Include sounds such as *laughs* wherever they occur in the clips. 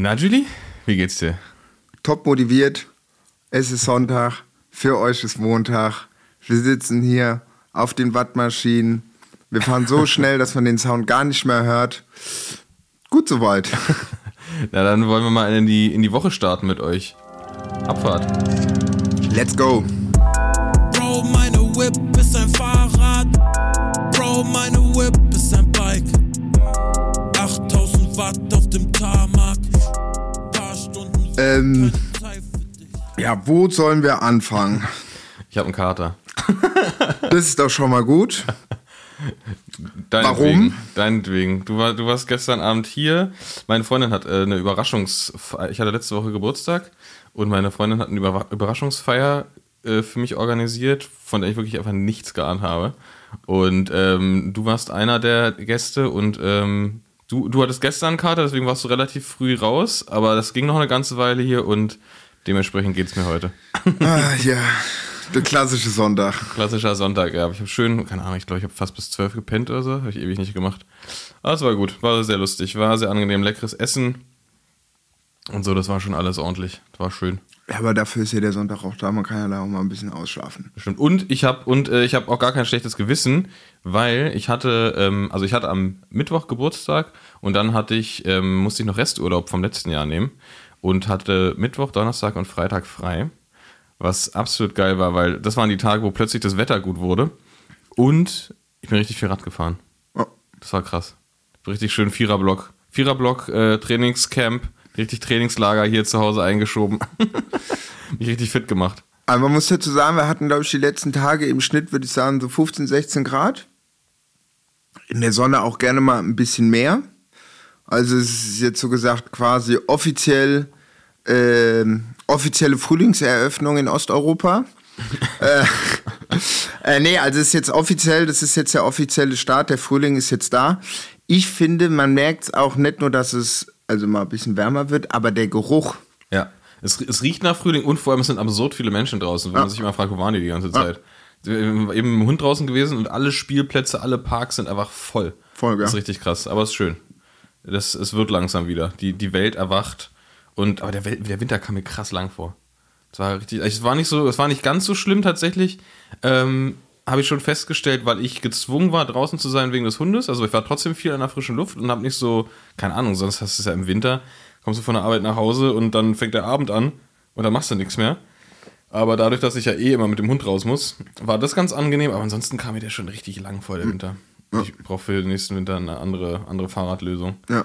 Na, Julie, wie geht's dir? Top motiviert. Es ist Sonntag. Für euch ist Montag. Wir sitzen hier auf den Wattmaschinen. Wir fahren so *laughs* schnell, dass man den Sound gar nicht mehr hört. Gut soweit. *laughs* Na, dann wollen wir mal in die, in die Woche starten mit euch. Abfahrt. Let's go. Bro, meine Whip ist ein Fahrrad. Bro, meine Whip Ähm, ja, wo sollen wir anfangen? Ich habe einen Kater. *laughs* Das ist doch schon mal gut. *laughs* Deinetwegen, Warum? Deinetwegen. Du, war, du warst gestern Abend hier. Meine Freundin hat äh, eine Überraschungsfeier. Ich hatte letzte Woche Geburtstag und meine Freundin hat eine Über Überraschungsfeier äh, für mich organisiert, von der ich wirklich einfach nichts geahnt habe. Und ähm, du warst einer der Gäste und ähm, du, du hattest gestern einen Kater, deswegen warst du relativ früh raus, aber das ging noch eine ganze Weile hier und dementsprechend geht es mir heute. Ah, ja, der klassische Sonntag. Klassischer Sonntag, ja. Ich habe schön, keine Ahnung, ich glaube, ich habe fast bis zwölf gepennt oder so. Habe ich ewig nicht gemacht. Aber es war gut, war sehr lustig, war sehr angenehm, leckeres Essen. Und so, das war schon alles ordentlich. Das war schön. Ja, aber dafür ist ja der Sonntag auch da. Man kann ja da auch mal ein bisschen ausschlafen. Stimmt. Und ich habe und äh, ich habe auch gar kein schlechtes Gewissen, weil ich hatte, ähm, also ich hatte am Mittwoch Geburtstag und dann hatte ich, ähm, musste ich noch Resturlaub vom letzten Jahr nehmen und hatte Mittwoch, Donnerstag und Freitag frei, was absolut geil war, weil das waren die Tage, wo plötzlich das Wetter gut wurde und ich bin richtig viel Rad gefahren. Das war krass. Richtig schön Viererblock. Viererblock, äh, Trainingscamp, richtig Trainingslager hier zu Hause eingeschoben. *laughs* Mich richtig fit gemacht. Aber man muss dazu sagen, wir hatten, glaube ich, die letzten Tage im Schnitt, würde ich sagen, so 15, 16 Grad. In der Sonne auch gerne mal ein bisschen mehr. Also es ist jetzt so gesagt quasi offiziell ähm, offizielle Frühlingseröffnung in Osteuropa. *laughs* äh, äh, nee, also es ist jetzt offiziell, das ist jetzt der offizielle Start, der Frühling ist jetzt da. Ich finde, man merkt es auch nicht nur, dass es also mal ein bisschen wärmer wird, aber der Geruch. Ja, es, es riecht nach Frühling und vor allem es sind absurd viele Menschen draußen, wo Ja. man sich immer fragt, wo waren die die ganze Zeit? Eben mit dem Hund draußen gewesen und alle Spielplätze, alle Parks sind einfach voll. Voll, gell? Das ist richtig krass, aber es ist schön. Das, es wird langsam wieder. Die, die Welt erwacht und aber der, Welt, der Winter kam mir krass lang vor. Es war richtig, es war nicht so, es war nicht ganz so schlimm tatsächlich. Ähm, habe ich schon festgestellt, weil ich gezwungen war, draußen zu sein wegen des Hundes. Also ich war trotzdem viel in der frischen Luft und habe nicht so, keine Ahnung, sonst hast du es ja im Winter, kommst du von der Arbeit nach Hause und dann fängt der Abend an und dann machst du nichts mehr. Aber dadurch, dass ich ja eh immer mit dem Hund raus muss, war das ganz angenehm. Aber ansonsten kam mir der schon richtig lang vor, der Winter. Ich brauche für den nächsten Winter eine andere, andere Fahrradlösung. Ja.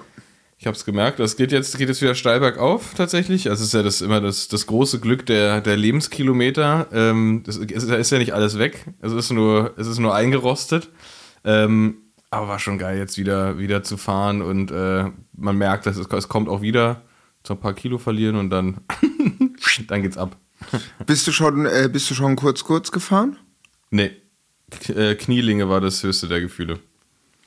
Ich habe es gemerkt, das geht jetzt, geht jetzt wieder steil bergauf tatsächlich. Also es ist ja das immer das, das große Glück der, der Lebenskilometer. Ähm, das ist, ist ja nicht alles weg. Es ist nur, es ist nur eingerostet. Ähm, aber war schon geil, jetzt wieder, wieder zu fahren und äh, man merkt, dass es, es kommt auch wieder so ein paar Kilo verlieren und dann, *laughs* dann geht's ab. Bist du schon, äh, bist du schon kurz kurz gefahren? Nee. K äh, Knielinge war das höchste der Gefühle.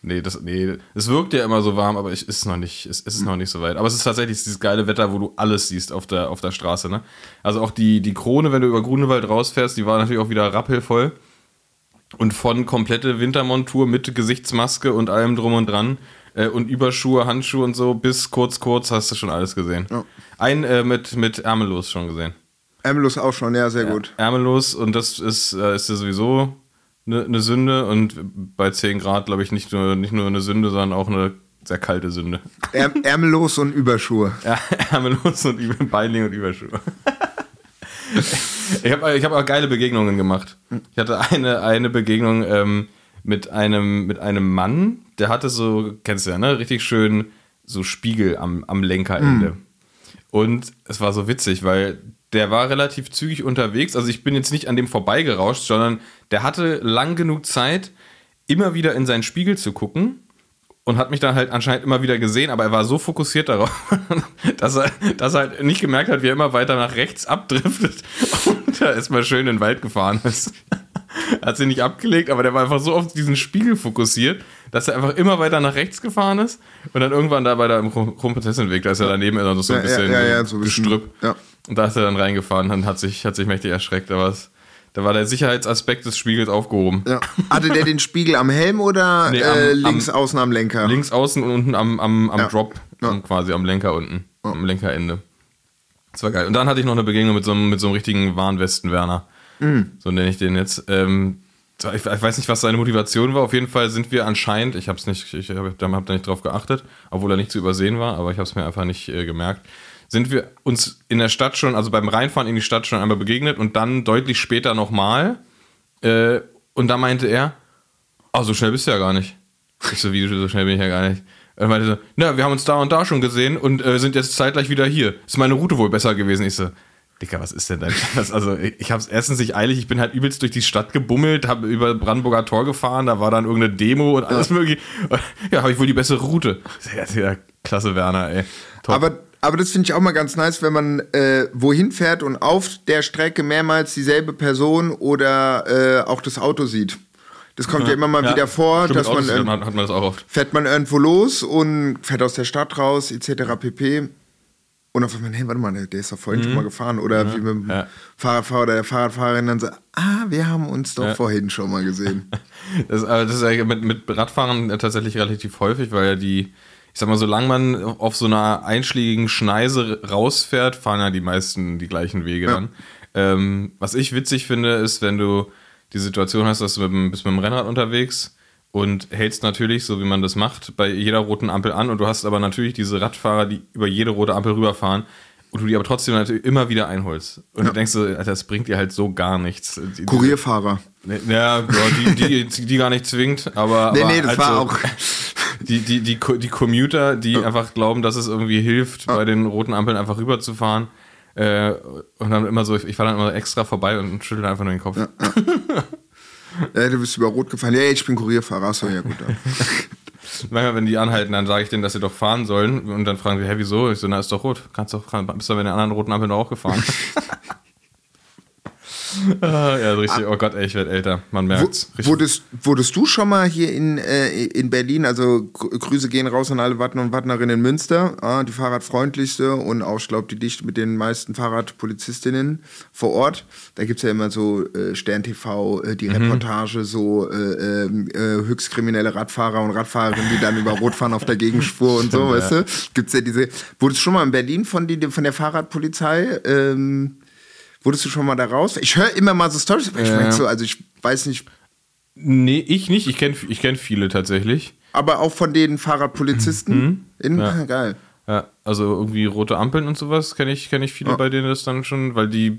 Nee, das, nee, es wirkt ja immer so warm, aber ich, ist noch nicht, es, es ist noch nicht so weit. Aber es ist tatsächlich dieses geile Wetter, wo du alles siehst auf der, auf der Straße, ne? Also auch die, die Krone, wenn du über Grunewald rausfährst, die war natürlich auch wieder rappelvoll. Und von komplette Wintermontur mit Gesichtsmaske und allem drum und dran äh, und Überschuhe, Handschuhe und so bis kurz, kurz hast du schon alles gesehen. Ja. Ein äh, mit, mit Ärmellos schon gesehen. Emilus auch schon, ja, sehr gut. Ärmellos und das ist, äh, ist ja sowieso eine, eine Sünde und bei 10 Grad, glaube ich, nicht nur, nicht nur eine Sünde, sondern auch eine sehr kalte Sünde. Ärm ärmellos und Überschuhe. Ja, *laughs* Ärmellos und Über Beinling und Überschuhe. Ich habe ich hab auch geile Begegnungen gemacht. Ich hatte eine, eine Begegnung ähm, mit, einem, mit einem Mann, der hatte so, kennst du ja, ne? Richtig schön so Spiegel am, am Lenkerende. Und es war so witzig, weil der war relativ zügig unterwegs. Also ich bin jetzt nicht an dem vorbeigerauscht, sondern der hatte lang genug Zeit, immer wieder in seinen Spiegel zu gucken und hat mich dann halt anscheinend immer wieder gesehen, aber er war so fokussiert darauf, *laughs* dass er, dass er halt nicht gemerkt hat, wie er immer weiter nach rechts abdriftet *laughs* und da erstmal schön in den Wald gefahren ist. *laughs* hat sie nicht abgelegt, aber der war einfach so auf diesen Spiegel fokussiert, dass er einfach immer weiter nach rechts gefahren ist und dann irgendwann da bei der im Kronprinzessinweg, da ist ja daneben immer so ein Ja, bisschen ja, ja, so Gestrüpp. Und da ist er dann reingefahren und hat sich, hat sich mächtig erschreckt, aber es, da war der Sicherheitsaspekt des Spiegels aufgehoben. Ja. Hatte der den Spiegel am Helm oder *laughs* Nee, äh, am- links am- außen am Lenker? Links außen und unten am, am, am Ja. Drop, Ja. quasi am Lenker unten. am Lenkerende. Das war geil. Und dann hatte ich noch eine Begegnung mit so einem, mit so einem richtigen Warnwesten-Werner. So nenne ich den jetzt. Ähm, ich, ich weiß nicht, was seine Motivation war. Auf jeden Fall sind wir anscheinend, ich habe es nicht, ich habe hab da nicht drauf geachtet, obwohl er nicht zu übersehen war, aber ich habe es mir einfach nicht äh, gemerkt. Sind wir uns in der Stadt schon, also beim Reinfahren in die Stadt schon einmal begegnet und dann deutlich später nochmal. Äh, und da meinte er, oh, so schnell bist du ja gar nicht. Ich so, wie, so schnell bin ich ja gar nicht. Er meinte so, na, wir haben uns da und da schon gesehen und äh, sind jetzt zeitgleich wieder hier. Ist meine Route wohl besser gewesen? Ich so, Dicker, was ist denn dein *laughs* Scheiß? Also, ich, hab's erstens nicht eilig, ich bin halt übelst durch die Stadt gebummelt, habe über Brandenburger Tor gefahren, da war dann irgendeine Demo und alles mögliche. *laughs* Ja, habe ich wohl die bessere Route. Ja, ja, klasse, Werner, ey. Top. Aber, aber das finde ich auch mal ganz nice, wenn man äh, wohin fährt und auf der Strecke mehrmals dieselbe Person oder äh, auch das Auto sieht. Das kommt ja, immer mal Ja, wieder vor, stimmt, dass man, Autos ähm, hat, hat man das auch oft. fährt man irgendwo los und fährt aus der Stadt raus, etc. pp. Und auf einmal, hey, warte mal, der, ist doch vorhin schon mal gefahren. Oder wie mit dem Mhm. Ja. Fahrradfahrer oder der Fahrradfahrerin dann so, ah, wir haben uns doch Ja. vorhin schon mal gesehen. *laughs* Das, das ist ja mit, mit Radfahren tatsächlich relativ häufig, weil ja die, ich sag mal, solange man auf so einer einschlägigen Schneise rausfährt, fahren ja die meisten die gleichen Wege Ja. dann. Ähm, was ich witzig finde, ist, wenn du die Situation hast, dass du mit, dem- bist mit dem Rennrad unterwegs und hältst natürlich, so wie man das macht, bei jeder roten Ampel an und du hast aber natürlich diese Radfahrer, die über jede rote Ampel rüberfahren und du die aber trotzdem natürlich immer wieder einholst. Und du denkst so, Alter, das bringt dir halt so gar nichts. Kurierfahrer. Ja, ja, die, die, die gar nicht zwingt, aber. Nee, aber nee, das halt war auch. *laughs* Die, die, die, die Commuter, die einfach glauben, dass es irgendwie hilft, bei den roten Ampeln einfach rüberzufahren. Äh, und dann immer so, ich, ich fahre dann immer extra vorbei und schüttel einfach nur den Kopf. Ja, *laughs* du bist über Rot gefahren. Ja, ich bin Kurierfahrer. Achso, ja, gut. *laughs* Manchmal, wenn die anhalten, dann sage ich denen, dass sie doch fahren sollen. Und dann fragen sie, hä, wieso? Ich so, na, ist doch rot. Kannst doch, kann, bist du bei den anderen roten Ampeln doch auch gefahren. *laughs* *laughs* ah, ja, richtig. Oh Gott, ey, ich werde älter. Man merkt's. Wurdest, wurdest du schon mal hier in, äh, in Berlin, also Gr- Grüße gehen raus an alle Wattner und Wattnerinnen in Münster, ah, die fahrradfreundlichste und auch, ich glaube, die dicht mit den meisten Fahrradpolizistinnen vor Ort. Da gibt es ja immer so äh, Stern TV, äh, Mhm. die Reportage, so äh, ähm, äh, höchst kriminelle Radfahrer und Radfahrerinnen, die dann über Rot fahren auf der Gegenspur und so, *laughs* weißt du? Gibt's ja diese. Wurdest du schon mal in Berlin von, die, von der Fahrradpolizei? Ähm, Wurdest du schon mal da raus? Ich höre immer mal so Stories, aber ich Ja. merke so, also ich weiß nicht, Nee, ich nicht. Ich kenne ich kenn viele tatsächlich. aber auch von den Fahrradpolizisten. In, Ja. ah, geil. Ja, also irgendwie rote Ampeln und sowas kenne ich, kenn ich viele, Ja. bei denen das dann schon, weil die,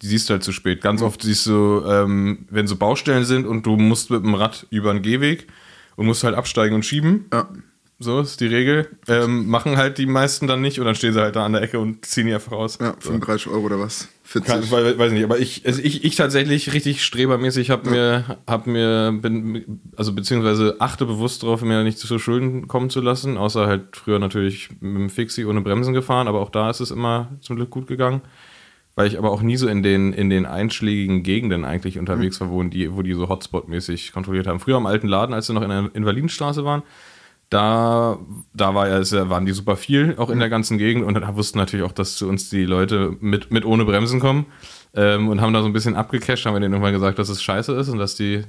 die siehst du halt zu spät. Ganz oft siehst du, ähm, wenn so Baustellen sind und du musst mit dem Rad über einen Gehweg und musst halt absteigen und schieben. Ja. So ist die Regel. Ähm, machen halt die meisten dann nicht und dann stehen sie halt da an der Ecke und ziehen die einfach raus. Ja, 35 Euro oder was? 40. Kann, weiß, weiß nicht, aber ich, also ich, ich tatsächlich richtig strebermäßig habe mir, hab mir, bin, also beziehungsweise achte bewusst darauf, mir nicht zu Schulden kommen zu lassen, außer halt früher natürlich mit dem Fixie ohne Bremsen gefahren, aber auch da ist es immer zum Glück gut gegangen, weil ich aber auch nie so in den, in den einschlägigen Gegenden eigentlich unterwegs war, wo die, wo die so Hotspot-mäßig kontrolliert haben. Früher am alten Laden, als wir noch in der Invalidenstraße waren, da, da war ja, waren die super viel, auch in der ganzen Gegend. Und dann wussten natürlich auch, dass zu uns die Leute mit, mit ohne Bremsen kommen ähm, und haben da so ein bisschen abgecasht, haben wir denen irgendwann gesagt, dass es scheiße ist und dass die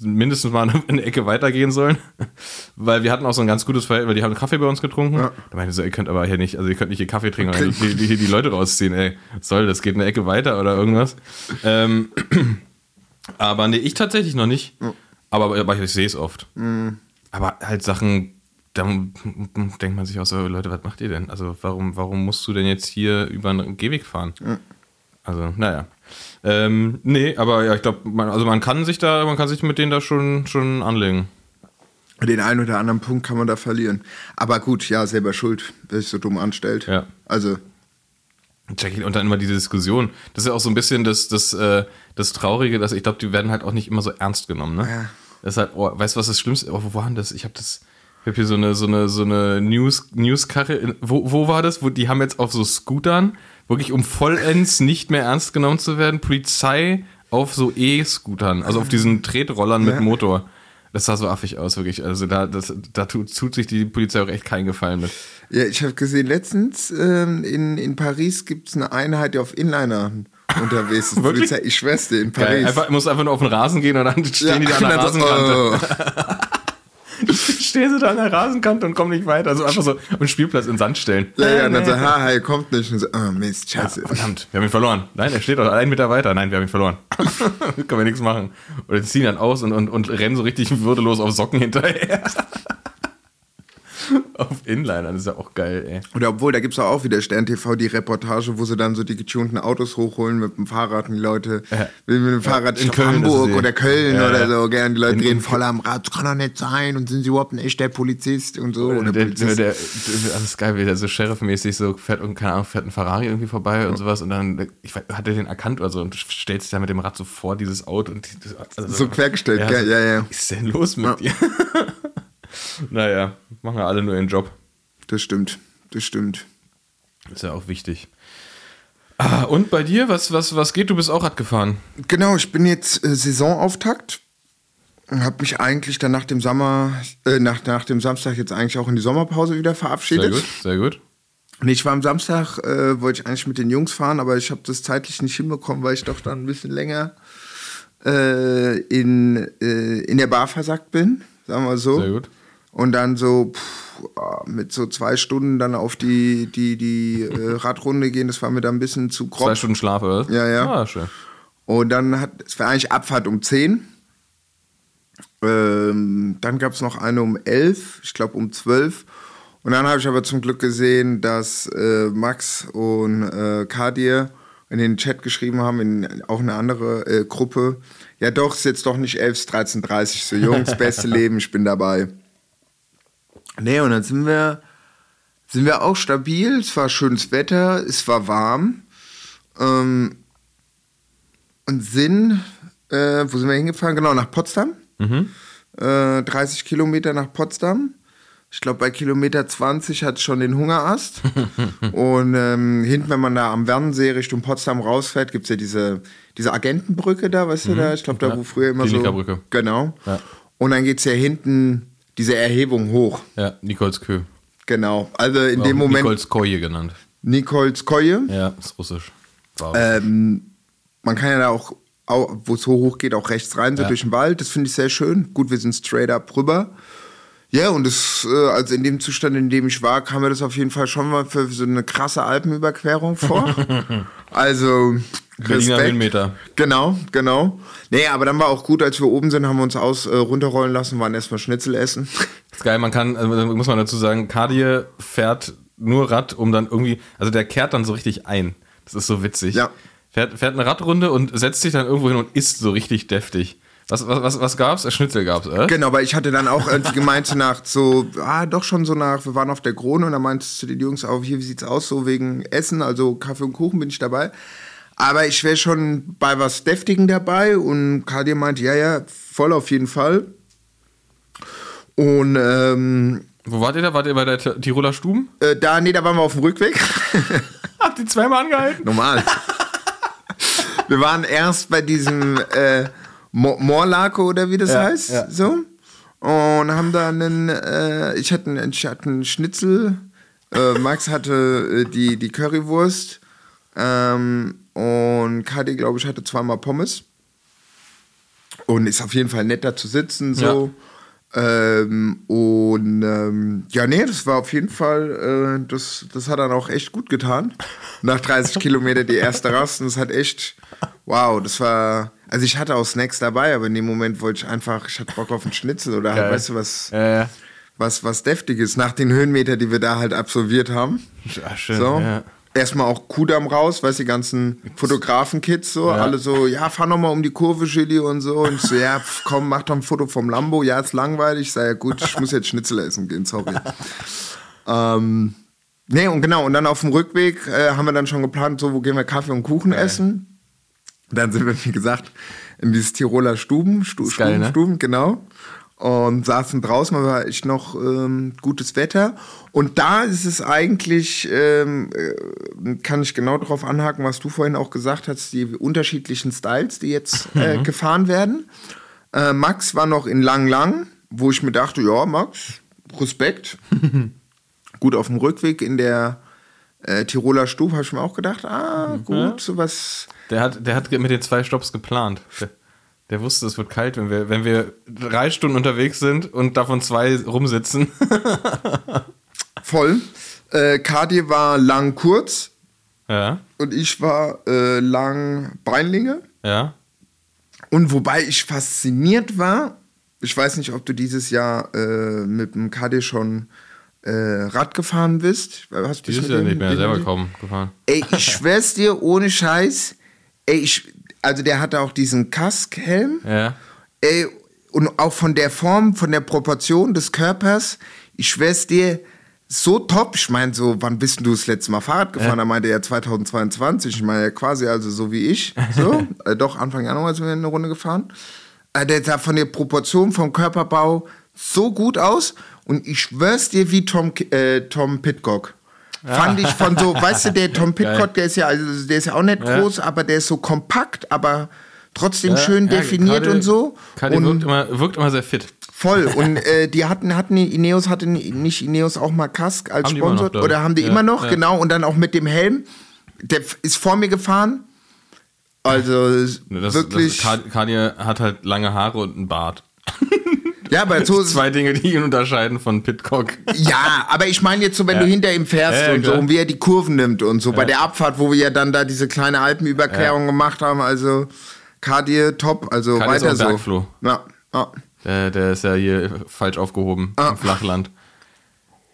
mindestens mal *laughs* eine Ecke weitergehen sollen. *laughs* Weil wir hatten auch so ein ganz gutes Verhältnis, weil die haben Kaffee bei uns getrunken. Da meinte ich so, ihr könnt aber hier nicht, also ihr könnt nicht hier Kaffee trinken und die, die, die, die Leute rausziehen, ey. Was soll, das geht eine Ecke weiter oder irgendwas. Ähm, *clears throat* aber nee, ich tatsächlich noch nicht. Aber, aber ich sehe es oft. Aber halt Sachen, da denkt man sich auch so, Leute, was macht ihr denn? Also warum, warum musst du denn jetzt hier über einen Gehweg fahren? Also, naja. Ähm, nee, aber ja, ich glaube, man, also man kann sich da, man kann sich mit denen da schon, schon anlegen. Den einen oder anderen Punkt kann man da verlieren. Aber gut, ja, selber schuld, wer sich so dumm anstellt. Ja. Also, Jackie, und dann immer diese Diskussion. Das ist ja auch so ein bisschen das, das, äh, das Traurige, dass ich glaube, die werden halt auch nicht immer so ernst genommen, ne? Ja. Das ist halt, oh, weißt du, was das Schlimmste Oh, wo war denn das? Ich habe das. Ich habe hier so eine, so eine, so eine News, Newskarre. Wo, wo war das? Wo, die haben jetzt auf so Scootern, wirklich um vollends nicht mehr ernst genommen zu werden, Polizei auf so E-Scootern, also auf diesen Tretrollern mit Ja. Motor. Das sah so affig aus, wirklich. Also da, das, da tut, tut sich die Polizei auch echt keinen Gefallen mit. ja, ich habe gesehen, letztens ähm, in, in Paris gibt es eine Einheit, die auf Inliner unterwegs ist. *laughs* Polizei, ich schwör's dir, in Geil. Paris. Einfach, muss einfach nur auf den Rasen gehen und dann stehen die da an der *laughs* und Rasenkante. oh. *laughs* Stehen sie da an der Rasenkante und kommen nicht weiter. Also einfach so einen Spielplatz in Sand stellen. Ja, ja, und dann so, ha, er kommt nicht. Und so, oh Mist, scheiße. Verdammt, wir haben ihn verloren. Nein, er steht doch einen Meter weiter. Nein, wir haben ihn verloren. Können wir nichts machen. Oder ziehen dann aus und, und, und rennen so richtig würdelos auf Socken hinterher. *laughs* auf Inlinern, ist ja auch geil, ey. Oder obwohl, da gibt es auch wieder Stern TV die Reportage, wo sie dann so die getunten Autos hochholen mit dem Fahrrad und die Leute Ja. mit dem Fahrrad In Köln, Hamburg eh- oder Köln Ja, oder ja. so, gern die Leute In- drehen voll am Rad, das kann doch nicht sein und sind sie überhaupt ein echter Polizist und so. Oder der, der, Polizist. der, das ist geil, wie der so Sheriff-mäßig so fährt und keine Ahnung, fährt ein Ferrari irgendwie vorbei und sowas und dann ich hat er den erkannt oder so und stellt sich da mit dem Rad so vor dieses Auto und die- also, So quergestellt, so, Ja, ja. Was ist denn los mit dir? *laughs* naja, machen ja alle nur ihren Job. Das stimmt, das stimmt. Ist ja auch wichtig. Ah, und bei dir, was, was, was geht? Du bist auch Rad gefahren. Genau, ich bin jetzt äh, Saisonauftakt. Habe mich eigentlich dann nach dem Sommer, äh, nach, nach dem Samstag jetzt eigentlich auch in die Sommerpause wieder Sehr verabschiedet. gut, sehr gut. Nee, ich war am Samstag, äh, wollte ich eigentlich mit den Jungs fahren, aber ich habe das zeitlich nicht hinbekommen, weil ich doch dann ein bisschen länger äh, in, äh, in der Bar versackt bin, sagen wir so. Sehr gut. Und dann so pff, ah, mit so zwei Stunden dann auf die, die, die äh, Radrunde gehen, das war mir dann ein bisschen zu grob. Zwei Stunden Schlaf, oder? Ja, ja. Ah, schön. Und dann hat, es war eigentlich Abfahrt um 10. Ähm, dann gab es noch eine um 11, ich glaube um 12. Und dann habe ich aber zum Glück gesehen, dass äh, Max und äh, Kadir in den Chat geschrieben haben, in auch eine andere äh, Gruppe. Ja, doch, ist jetzt doch nicht 11, 13.30 so Jungs, *laughs* beste Leben, ich bin dabei. Nee, und dann sind wir, sind wir auch stabil. Es war schönes Wetter, es war warm. Ähm, und sind, äh, wo sind wir hingefahren? Genau, nach Potsdam. Äh, 30 Kilometer nach Potsdam. Ich glaube, bei Kilometer 20 hat es schon den Hungerast. *laughs* und ähm, hinten, wenn man da am Wernsee Richtung Potsdam rausfährt, gibt es ja diese, diese Agentenbrücke da, weißt du da? Ich glaube, da Ja. wo früher immer so. Klinikerbrücke. Genau. Ja. Und dann geht es ja hinten diese Erhebung hoch. Ja, Nikolskö. Genau. Also in Auch dem Moment. Nikolskoje genannt. Nikolskoje. Ja, ist russisch. Wow. Ähm, man kann ja da auch, auch wo es so hoch geht, auch rechts rein, so Ja. durch den Wald. Das finde ich sehr schön. Gut, wir sind straight up rüber. Ja, und das, äh, also in dem Zustand, in dem ich war, kam mir das auf jeden Fall schon mal für so eine krasse Alpenüberquerung vor. *laughs* also, Berliner Respekt. Höhenmeter. Genau, genau. Nee, aber dann war auch gut, als wir oben sind, haben wir uns aus äh, runterrollen lassen, waren erstmal Schnitzel essen. *laughs* ist geil, man kann, also muss man dazu sagen, Kadir fährt nur Rad, um dann irgendwie, also der kehrt dann so richtig ein. Das ist so witzig. Ja. Fährt, fährt eine Radrunde und setzt sich dann irgendwo hin und isst so richtig deftig. Was, was, was, was gab's? Äh, Schnitzel gab's, äh? Genau, weil ich hatte dann auch irgendwie *laughs* gemeint so nach so, ah, doch schon so nach, wir waren auf der Krone und dann meintest du den Jungs auch, hier, wie sieht's aus, so wegen Essen, also Kaffee und Kuchen bin ich dabei. Aber ich wäre schon bei was Deftigen dabei und Kadir meinte, ja, ja, voll auf jeden Fall. Und ähm, Wo wart ihr da? Wart ihr bei der Tiroler Stuben? äh, da, nee, da waren wir auf dem Rückweg. *laughs* Habt ihr zweimal angehalten? Normal. *laughs* wir waren erst bei diesem äh, Mo- Morlake oder wie das Ja, heißt, ja. so. Und haben da einen, äh, ich hatte einen, ich hatte einen Schnitzel, äh, Max hatte äh, die, die Currywurst ähm, und Kadi, glaube ich, hatte zweimal Pommes. Und ist auf jeden Fall netter zu sitzen, so. Ähm, und ähm, ja, nee, das war auf jeden Fall, äh, das, das hat dann auch echt gut getan. Nach 30 Kilometer die erste Rast. Und das hat echt, wow, das war, also ich hatte auch Snacks dabei, aber in dem Moment wollte ich einfach, ich hatte Bock auf einen Schnitzel oder halt, weißt du, was, Ja, ja. was, was Deftiges. Nach den Höhenmeter, die wir da halt absolviert haben. Ja, schön. So. Ja. Erstmal auch Kudamm raus, weißt du, die ganzen Fotografen-Kids so, Ja. alle so, ja, fahr noch mal um die Kurve, Chili und so. Und ich so, ja, pf, komm, mach doch ein Foto vom Lambo. Ja, ist langweilig. Ich sag, ja gut, ich muss jetzt Schnitzel essen gehen, sorry. *laughs* ähm, nee, und genau, und dann auf dem Rückweg äh, haben wir dann schon geplant, so, wo gehen wir Kaffee und Kuchen essen. Dann sind wir, wie gesagt, in dieses Tiroler Stuben, Stu Stuben, geil, ne? Stuben, genau. Und saßen draußen, war echt noch ähm, gutes Wetter. Und da ist es eigentlich, ähm, äh, kann ich genau darauf anhaken, was du vorhin auch gesagt hast, die unterschiedlichen Styles, die jetzt äh, Mhm. gefahren werden. Äh, Max war noch in Lang Lang, wo ich mir dachte, ja, Max, Respekt. *laughs* Gut auf dem Rückweg in der äh, Tiroler Stube habe ich mir auch gedacht, ah, gut, sowas. Der hat, der hat mit den zwei Stops geplant. Der, wusste, es wird kalt, wenn wir, wenn wir drei Stunden unterwegs sind und davon zwei rumsitzen. *laughs* Voll. Äh, Kadi war lang kurz ja, und ich war äh, lang Beinlinge. ja. Und wobei ich fasziniert war, ich weiß nicht, ob du dieses Jahr äh, mit dem Kadi schon äh, Rad gefahren bist. Hast du Dieses Jahr nicht mehr selber kaum gefahren. Ey, ich schwör's dir, ohne Scheiß. Ey, ich, also der hatte auch diesen Kaskhelm. Ja. Ey, und auch von der Form, von der Proportion des Körpers, ich schwör's dir, so top. Ich meine, so, wann bist du das letzte Mal Fahrrad gefahren? Da meinte er 2022. Ich meine, quasi also so wie ich. So, *laughs* äh, doch, Anfang Januar sind wir eine Runde gefahren. Äh, der sah von der Proportion, vom Körperbau so gut aus. Und ich schwör's dir, wie Tom, äh, Tom Pitcock. Fand ich von so, weißt du, der Tom Pitcock, der ist ja, also der ist ja auch nicht groß, aber der ist so kompakt, aber trotzdem schön definiert Kadi- und so. Kadi und wirkt immer, wirkt immer sehr fit. Voll. Und äh, die hatten, hatten die Ineos, hatte nicht Ineos auch mal Kask als Haben Sponsor? noch. Oder haben die Ja, immer noch? ja. Genau. Und dann auch mit dem Helm. Der ist vor mir gefahren. Also Ne, Das, wirklich. das, Kadi hat halt lange Haare und einen Bart. *laughs* ja, aber so Zwei Dinge, die ihn unterscheiden von Pitcock. Ja, aber ich meine jetzt so, wenn Ja. du hinter ihm fährst Ja, und so klar. und wie er die Kurven nimmt und so bei der Abfahrt, wo wir ja dann da diese kleine Alpenüberquerung gemacht haben, also Kadir top, also ist weiter so. Bergfloh. Ja, ja. Der, der ist ja hier falsch aufgehoben Ah. im Flachland.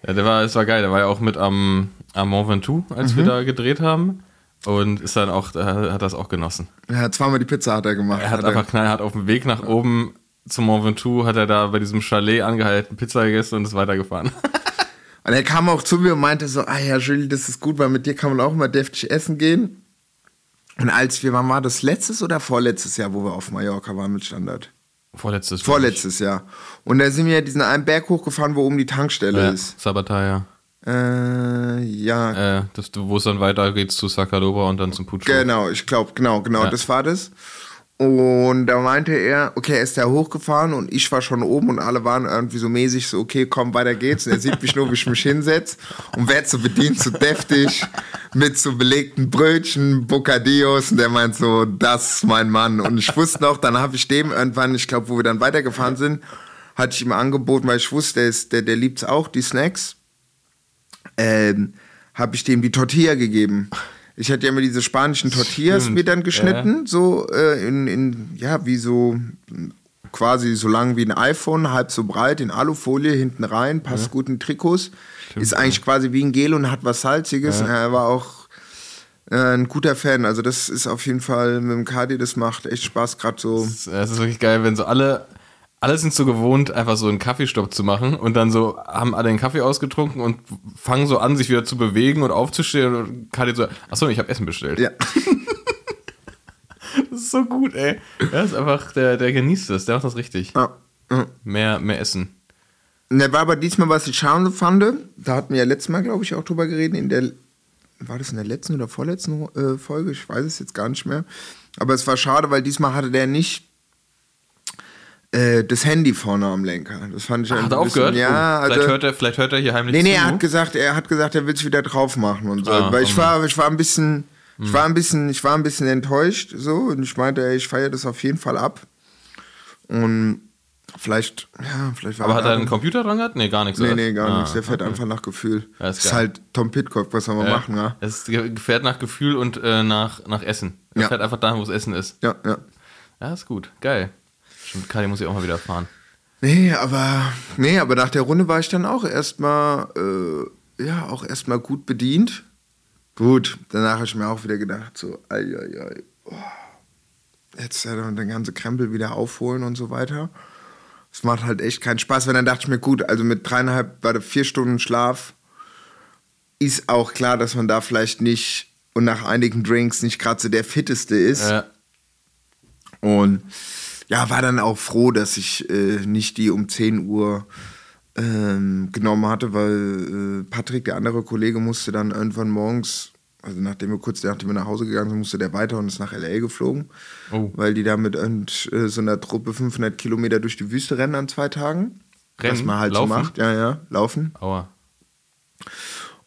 Ja, der war, es war geil. Der war ja auch mit am, am Mont Ventoux, als Mhm. wir da gedreht haben. Und ist dann auch, da hat das auch genossen. ja, zweimal die Pizza hat er gemacht. Er hat einfach knallhart auf dem Weg nach oben zum Mont Ventoux, hat er da bei diesem Chalet angehalten, Pizza gegessen und ist weitergefahren. *laughs* Und er kam auch zu mir und meinte so, ah ja, Julie, das ist gut, weil mit dir kann man auch immer deftig essen gehen. Und als wir, wann war das, letztes oder vorletztes Jahr, wo wir auf Mallorca waren mit Standard? Vorletztes. Vorletztes Jahr. Und da sind wir diesen einen Berg hochgefahren, wo oben die. Tankstelle Ja, ist. Sabataya. Äh, ja, Äh, das, wo es dann weitergeht zu Sakaloba und dann zum Pucho. Genau, ich glaube, genau, genau, Ja. das war das. Und da meinte er, okay, er ist da hochgefahren und ich war schon oben und alle waren irgendwie so mäßig so, okay, komm, weiter geht's. Und er sieht mich nur, wie ich mich hinsetze und werd so bedient, so deftig, mit so belegten Brötchen, Bocadillos und der meint so, das ist mein Mann. Und ich wusste noch, dann habe ich dem irgendwann, ich glaube, wo wir dann weitergefahren sind, hatte ich ihm angeboten, weil ich wusste, der, ist, der, der liebt's auch, die Snacks ähm, habe ich dem die Tortilla gegeben. Ich hatte ja immer diese spanischen Tortillas Stimmt, mir dann geschnitten, so äh, in, in, ja, wie so quasi so lang wie ein iPhone, halb so breit, in Alufolie, hinten rein, passt gut in Trikots. ist eigentlich quasi wie ein Gel und hat was Salziges. Er war auch äh, ein guter Fan. Also das ist auf jeden Fall mit dem Kadi, das macht echt Spaß, gerade so. Es ist wirklich geil, wenn so alle, alle sind so gewohnt, einfach so einen Kaffeestopp zu machen und dann so haben alle den Kaffee ausgetrunken und fangen so an, sich wieder zu bewegen und aufzustehen und Kadi so, achso, ich habe Essen bestellt. Ja. *laughs* Das ist so gut, ey. Er ist einfach, der, der genießt das, der macht das richtig. Ja. Ja. Mehr, mehr Essen. Und der war aber diesmal, was ich schade fand, da hatten wir ja letztes Mal, glaube ich, auch drüber geredet, in der, war das in der letzten oder vorletzten äh, Folge? Ich weiß es jetzt gar nicht mehr. Aber es war schade, weil diesmal hatte der nicht äh, das Handy vorne am Lenker. Das fand ich Hat ein er aufgehört? Ja, Oh, vielleicht, also, hört er, vielleicht hört er hier heimlich Nee, nee, zu. er hat gesagt, er hat gesagt, er will es wieder drauf machen und so. Ah, Weil ich war, ich war ein bisschen, ich war ein bisschen, ich war ein bisschen enttäuscht so und ich meinte, ey, ich feiere das auf jeden Fall ab. Und vielleicht, ja, vielleicht war Aber hat er einen Computer dran gehabt? Nee, gar nichts. Nee, oder? nee, gar Ah, nichts. Der fährt okay. einfach nach Gefühl. Ja, ist das ist halt Tom Pitcock, was soll man Ja, machen, ja? Es ge- fährt nach Gefühl und äh, nach, nach Essen. Er Ja. fährt einfach dahin, wo es Essen ist. Ja, ja. Ja, ist gut. Geil. Stimmt, Kali muss ich auch mal wieder fahren. Nee, aber, nee, aber nach der Runde war ich dann auch erstmal, äh, ja, auch erstmal gut bedient. Gut, danach habe ich mir auch wieder gedacht, so, ei, ei, ei, oh, jetzt ja dann den ganzen Krempel wieder aufholen und so weiter. Es macht halt echt keinen Spaß, weil dann dachte ich mir, gut, also mit dreieinhalb, warte, vier Stunden Schlaf ist auch klar, dass man da vielleicht nicht und nach einigen Drinks nicht gerade so der fitteste ist. Äh, Und ja, war dann auch froh, dass ich äh, nicht die um 10 Uhr ähm, genommen hatte, weil äh, Patrick, der andere Kollege, musste dann irgendwann morgens, also nachdem wir kurz nachdem wir nach Hause gegangen sind, musste der weiter und ist nach L.A. geflogen, Oh. weil die da mit irgend, äh, so einer Truppe 500 Kilometer durch die Wüste rennen an zwei Tagen. Rennen? Was man halt Laufen? so macht. Ja, ja, laufen. aua.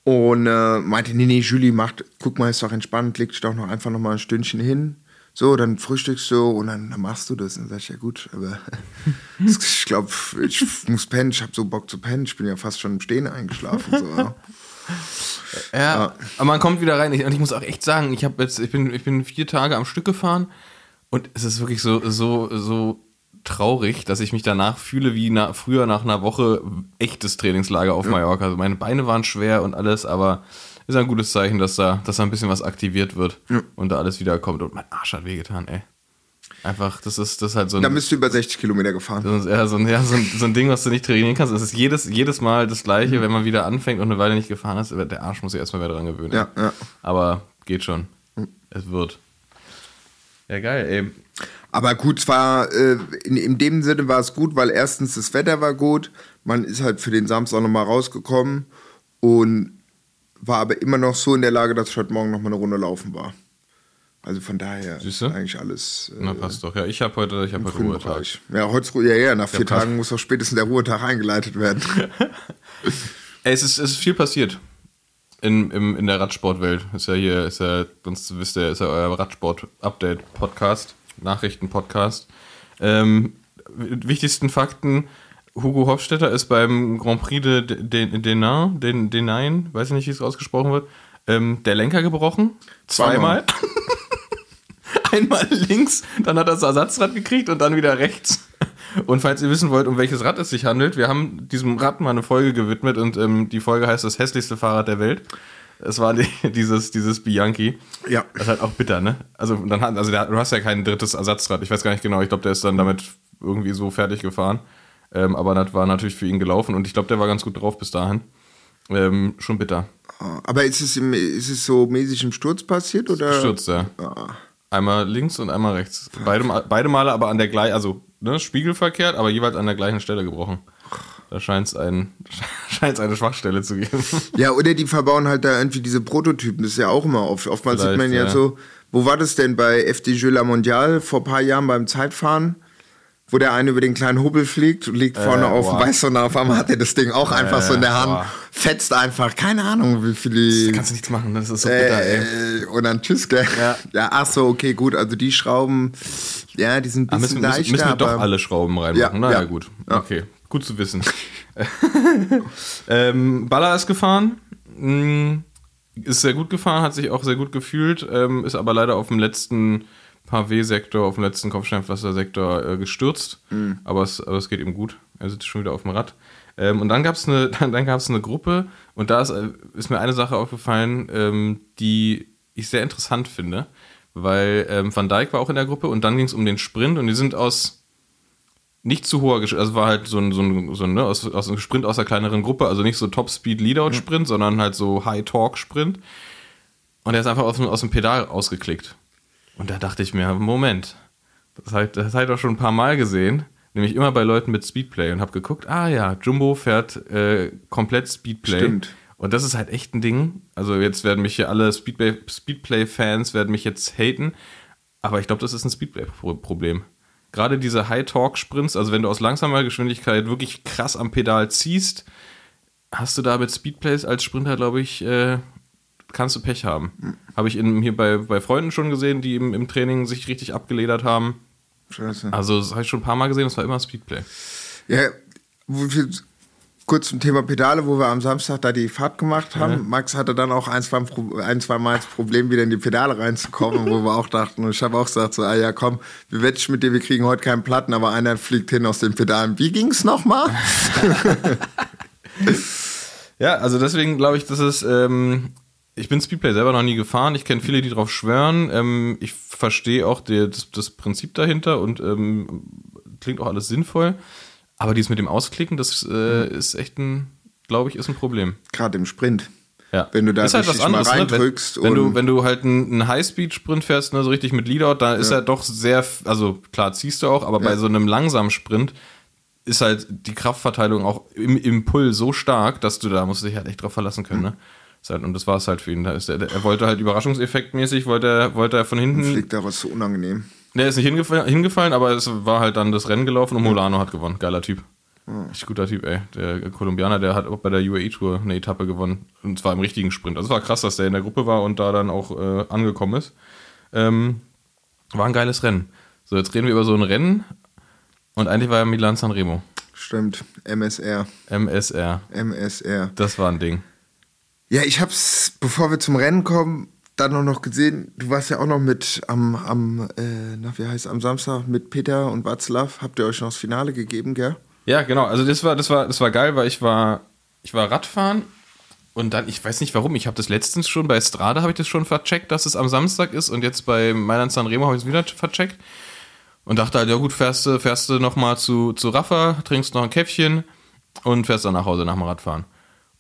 Und äh, meinte, nee, nee, Julie macht, guck mal, ist doch entspannt, leg dich doch noch einfach noch mal ein Stündchen hin. So, dann frühstückst du und dann, dann machst du das. Und dann sag ich, ja gut, aber *laughs* *laughs* ich glaube, ich muss pennen, ich habe so Bock zu pennen. Ich bin ja fast schon im Stehen eingeschlafen. So, *laughs* ja. Ja, aber man kommt wieder rein. Ich- Und ich muss auch echt sagen, ich habe jetzt, ich bin, ich bin vier Tage am Stück gefahren und es ist wirklich so, so, so traurig, dass ich mich danach fühle wie na, früher nach einer Woche echtes Trainingslager auf Mallorca. Also meine Beine waren schwer und alles, aber ist ein gutes Zeichen, dass da, dass da ein bisschen was aktiviert wird und da alles wieder kommt. Und mein Arsch hat wehgetan, ey. Einfach, das ist, das ist halt so ein. Dann bist du über 60 Kilometer gefahren. Das ist eher so ein, ja, so, ein, so ein Ding, was du nicht trainieren kannst. Es ist jedes, jedes Mal das Gleiche, wenn man wieder anfängt und eine Weile nicht gefahren ist. Der Arsch muss sich erstmal wieder dran gewöhnen. Ja, ja. Aber geht schon. Es wird. Ja, geil, ey. Aber gut, es war, äh, in, in dem Sinne war es gut, weil erstens das Wetter war gut, man ist halt für den Samstag nochmal rausgekommen und war aber immer noch so in der Lage, dass ich heute Morgen nochmal eine Runde laufen war. Also von daher ist eigentlich alles äh, Na, passt doch. Ja, ich habe heute, ich hab heute Ruhetag. Bereich. Ja, heute, ja, ja, nach vier passt. Tagen muss auch spätestens der Ruhetag eingeleitet werden. *laughs* Ey, es ist, es ist viel passiert. In, im, in der Radsportwelt. Ist ja hier, ist ja, sonst wisst ihr, ist ja euer Radsport-Update-Podcast, Nachrichten-Podcast. Ähm, wichtigsten Fakten: Hugo Hofstetter ist beim Grand Prix de Denain, de, de, Denain, weiß ich nicht, wie es ausgesprochen wird, ähm, der Lenker gebrochen. Zweimal. *laughs* Einmal links, dann hat er das Ersatzrad gekriegt und dann wieder rechts. Und falls ihr wissen wollt, um welches Rad es sich handelt, wir haben diesem Rad mal eine Folge gewidmet und ähm, die Folge heißt das hässlichste Fahrrad der Welt. Es war die, *laughs* dieses, dieses Bianchi. Ja. Das ist halt auch bitter, ne? Also, dann hat, also der, du hast ja kein drittes Ersatzrad. Ich weiß gar nicht genau. Ich glaube, der ist dann damit irgendwie so fertig gefahren. Ähm, aber das war natürlich für ihn gelaufen und ich glaube, der war ganz gut drauf bis dahin. Ähm, schon bitter. Aber ist es, im, ist es so mäßig im Sturz passiert? Oder? Stürzt er. Ah. Einmal links und einmal rechts. Beide, beide Male aber an der gleichen, also ne, spiegelverkehrt, aber jeweils an der gleichen Stelle gebrochen. Da scheint es ein, *laughs* scheint's eine Schwachstelle zu geben. *laughs* Ja, oder die verbauen halt da irgendwie diese Prototypen. Das ist ja auch immer oft. Oftmals sieht Vielleicht, man ja, ja. so, wo war das denn bei FDJ La Mondiale vor ein paar Jahren beim Zeitfahren? Wo der eine über den kleinen Hubbel fliegt liegt vorne auf dem boah. Weiß und auf einmal hat er das Ding auch einfach so in der Hand, boah. fetzt einfach, keine Ahnung, wie viele. Da kannst du nichts machen, das ist so bitter, ey. Äh, und dann tschüss, gell? Ja. ja, ach so, okay, gut. Also die Schrauben, ja, die sind Ah, ein müssen, bisschen müssen, leichter. müssen wir doch alle Schrauben reinmachen. Ja, naja, ja. gut. Ja. Okay, gut zu wissen. *laughs* ähm, Baller ist gefahren. Mm, Ist sehr gut gefahren, hat sich auch sehr gut gefühlt, ähm, ist aber leider auf dem letzten Pavé-Sektor, auf dem letzten Kopfsteinpflaster-Sektor äh, gestürzt. Mhm. Aber, es, aber es geht ihm gut. Er sitzt schon wieder auf dem Rad. Ähm, und dann gab es eine, *laughs* dann, dann gab's eine Gruppe und da ist, äh, ist mir eine Sache aufgefallen, ähm, die ich sehr interessant finde, weil ähm, Van Dijk war auch in der Gruppe und dann ging es um den Sprint und die sind aus nicht zu hoher Geschwindigkeit, also war halt so ein, so ein, so ein ne, aus, aus einem Sprint aus einer kleineren Gruppe, also nicht so Top-Speed-Leadout-Sprint, sondern halt so High-Talk-Sprint. Und er ist einfach aus, dem- aus dem Pedal ausgeklickt. Und da dachte ich mir, Moment, das habe ich doch schon ein paar Mal gesehen, nämlich immer bei Leuten mit Speedplay und habe geguckt, ah ja, Jumbo fährt äh, komplett Speedplay. Stimmt. Und das ist halt echt ein Ding. Also jetzt werden mich hier alle Speedplay- Speedplay-Fans werden mich jetzt haten, aber ich glaube, das ist ein Speedplay-Problem. Gerade diese High-Talk-Sprints, also wenn du aus langsamer Geschwindigkeit wirklich krass am Pedal ziehst, hast du da mit Speedplays als Sprinter, glaube ich, äh, kannst du Pech haben. Habe ich in, hier bei, bei Freunden schon gesehen, die im, im Training sich richtig abgeledert haben. Scheiße. Also das habe ich schon ein paar Mal gesehen, das war immer Speedplay. Ja, kurz zum Thema Pedale, wo wir am Samstag da die Fahrt gemacht haben. Max hatte dann auch ein, zwei, ein, zwei Mal das Problem, wieder in die Pedale reinzukommen, wo wir auch dachten, und ich habe auch gesagt, so, ah ja, komm, wir wetten mit dir, wir kriegen heute keinen Platten, aber einer fliegt hin aus den Pedalen. Wie ging's nochmal? *laughs* Ja, also deswegen glaube ich, dass es. Ähm, ich bin Speedplay selber noch nie gefahren. Ich kenne viele, die drauf schwören. Ähm, ich verstehe auch die, das, das Prinzip dahinter und ähm, klingt auch alles sinnvoll. Aber dies mit dem Ausklicken, das äh, ist echt ein, glaube ich, ist ein Problem. Gerade im Sprint. Ja. Wenn du da ist halt was richtig mal anderes, ne? reindrückst Wenn, wenn, du, wenn du halt einen, Highspeed-Sprint fährst, ne, so richtig mit Leadout, da ist er doch sehr, also klar ziehst du auch, aber bei so einem langsamen Sprint ist halt die Kraftverteilung auch im Impuls so stark, dass du da musst du dich halt echt drauf verlassen können. Ne? Ist halt, und das war es halt für ihn. Er, er wollte halt überraschungseffektmäßig, wollte er, wollte er von hinten. Fliegt da was so unangenehm. Der ist nicht hingefallen, hingefallen, aber es war halt dann das Rennen gelaufen und Molano hat gewonnen. Geiler Typ. Echt guter Typ, ey. Der Kolumbianer, der hat auch bei der UAE-Tour eine Etappe gewonnen. Und zwar im richtigen Sprint. Also es war krass, dass der in der Gruppe war und da dann auch äh, angekommen ist. Ähm, War ein geiles Rennen. So, jetzt reden wir über so ein Rennen und eigentlich war ja Milan Sanremo. Stimmt. MSR. MSR. MSR. Das war ein Ding. Ja, ich hab's, bevor wir zum Rennen kommen, dann noch, noch gesehen. Du warst ja auch noch mit am, am äh, na, wie heißt am Samstag mit Peter und Václav. Habt ihr euch noch das Finale gegeben, gell? Ja, genau. Also das war, das war, das war geil, weil ich war, ich war Radfahren und dann, ich weiß nicht warum, ich habe das letztens schon bei Strade habe ich das schon vercheckt, dass es am Samstag ist und jetzt bei Mailand Sanremo habe ich es wieder vercheckt und dachte halt, ja gut, fährst du, fährst du nochmal zu, zu Rafa, trinkst noch ein Käffchen und fährst dann nach Hause nach dem Radfahren.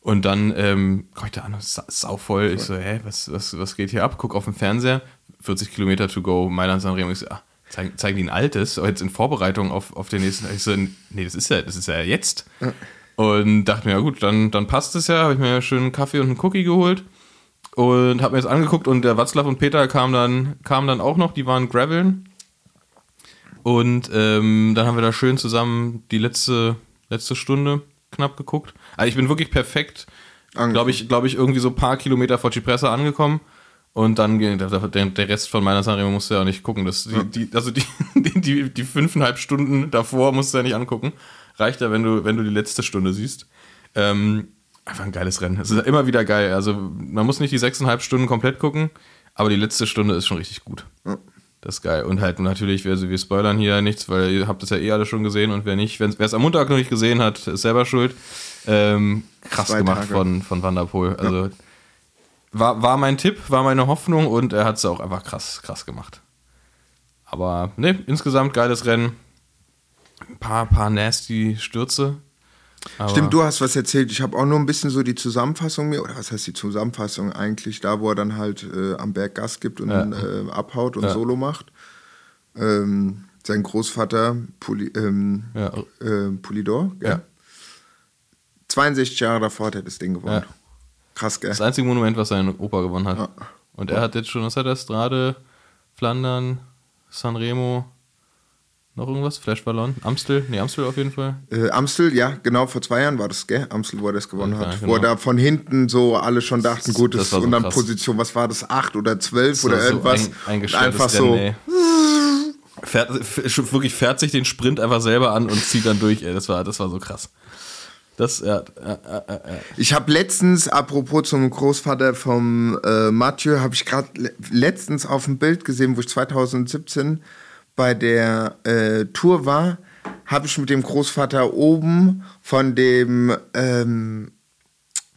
Und dann ähm, komm ich da an, sa- sauvoll. Ich so, hä, was, was, was geht hier ab? Guck auf den Fernseher, 40 Kilometer to go, Mailand Sanremo. Ich so, ah, zeigen, zeigen die ein altes, jetzt in Vorbereitung auf, auf den nächsten. Ich so, nee, das ist ja, das ist ja jetzt. Und dachte mir, ja gut, dann, dann passt es ja. Habe ich mir einen schönen Kaffee und einen Cookie geholt und habe mir das angeguckt und der Watzlaw und Peter kamen dann, kamen dann auch noch, die waren Graveln. Und ähm, dann haben wir da schön zusammen die letzte, letzte Stunde knapp geguckt. Also ich bin wirklich perfekt, glaube ich, glaube ich, irgendwie so ein paar Kilometer vor Cipressa angekommen. Und dann ging der, Rest von meiner Sanremo musste ja auch nicht gucken. Das, die, die, also die, *laughs* die, die, die fünfeinhalb Stunden davor musst du ja nicht angucken. Reicht ja, wenn du, wenn du die letzte Stunde siehst. Ähm, einfach ein geiles Rennen. Es ist immer wieder geil. Also man muss nicht die sechseinhalb Stunden komplett gucken, aber die letzte Stunde ist schon richtig gut. Ja. Das ist geil. Und halt natürlich, also wir spoilern hier nichts, weil ihr habt das ja eh alle schon gesehen und wer nicht, wer es am Montag noch nicht gesehen hat, ist selber schuld. Ähm, krass Zwei gemacht Tage. von, von Van der Poel. Also war, war mein Tipp, war meine Hoffnung und er hat es auch einfach krass, krass gemacht. Aber ne, insgesamt geiles Rennen. Ein paar, paar nasty Stürze. Aber Stimmt, du hast was erzählt. Ich habe auch nur ein bisschen so die Zusammenfassung mir, oder was heißt die Zusammenfassung eigentlich, da wo er dann halt äh, am Berg Gas gibt und Ja. äh, abhaut und Ja. Solo macht. Ähm, sein Großvater Puli, ähm, Ja. äh, Polidor, gell? Ja. 62 Jahre davor hat er das Ding gewonnen. Krass, gell? Das einzige Monument, was sein Opa gewonnen hat. Und er hat jetzt schon, was hat er? Strade, Flandern, Sanremo, noch irgendwas? Flash Ballon? Amstel? Nee, Amstel auf jeden Fall. Äh, Amstel, ja, genau, vor zwei Jahren war das, gell? Amstel, wo er das gewonnen Ja, hat. genau. Wo er da von hinten so alle schon dachten, gut, Das das war so und dann krass. Position, was war das, acht oder zwölf So- oder so irgendwas. ein- eingestelltes einfach so. Rennen. Fährt, wirklich fährt sich den Sprint einfach selber an und zieht dann durch, ey. Das war, das war so krass. Das, ja, äh, äh. Ich habe letztens, apropos zum Großvater vom äh, Mathieu, habe ich gerade le letztens auf dem Bild gesehen, wo ich 2017 bei der äh, Tour war, habe ich mit dem Großvater oben von dem, ähm,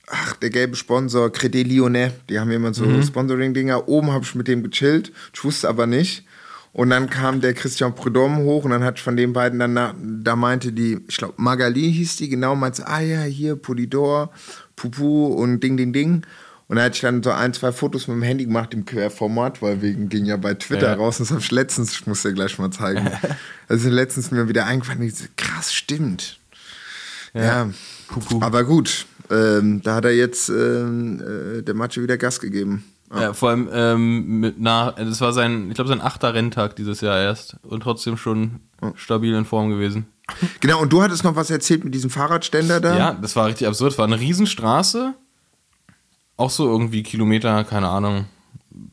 ach, der gelbe Sponsor, Credit Lyonnais, die haben immer so Sponsoring-Dinger, oben habe ich mit dem gechillt, ich wusste aber nicht. Und dann kam der Christian Prudhomme hoch und dann hat ich von den beiden dann, da meinte die, ich glaube Magali hieß die, genau, meinte, ah ja, hier, Polidor, Pupu und Ding, Ding, Ding. Und da hatte ich dann so ein, zwei Fotos mit dem Handy gemacht im Querformat, weil wegen ging ja bei Twitter Ja. raus. Das habe ich letztens, ich muss dir gleich mal zeigen. *laughs* Also letztens mir wieder eingefallen, ich so, krass, stimmt. Ja, Pupu. aber gut, ähm, da hat er jetzt ähm, äh, der Mathe wieder Gas gegeben. Ja, vor allem ähm, mit nach, das war sein, ich glaube, sein achter Renntag dieses Jahr erst und trotzdem schon stabil in Form gewesen. Genau, und du hattest noch was erzählt mit diesem Fahrradständer da? Ja, das war richtig absurd. Es war eine Riesenstraße. Auch so irgendwie Kilometer, keine Ahnung,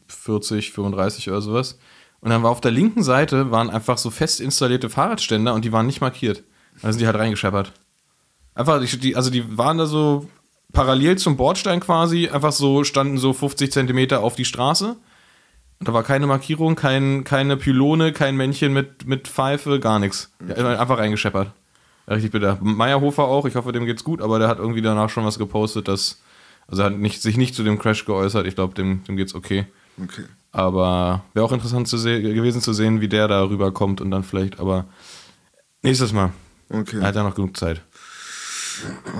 40, 35 oder sowas. Und dann war auf der linken Seite waren einfach so fest installierte Fahrradständer und die waren nicht markiert. Sind die halt reingescheppert. Einfach, die, also die waren da so parallel zum Bordstein quasi, einfach so, standen so 50 Zentimeter auf die Straße. Und da war keine Markierung, kein, keine Pylone, kein Männchen mit, mit Pfeife, gar nichts. Einfach reingescheppert. Richtig bitter. Meyerhofer auch, ich hoffe, dem geht's gut, aber der hat irgendwie danach schon was gepostet, dass. Also er hat nicht, sich nicht zu dem Crash geäußert. Ich glaube, dem, dem geht's okay. Okay. Aber wäre auch interessant zu se- gewesen zu sehen, wie der da rüberkommt und dann vielleicht, aber nächstes Mal. Okay. Er hat ja noch genug Zeit.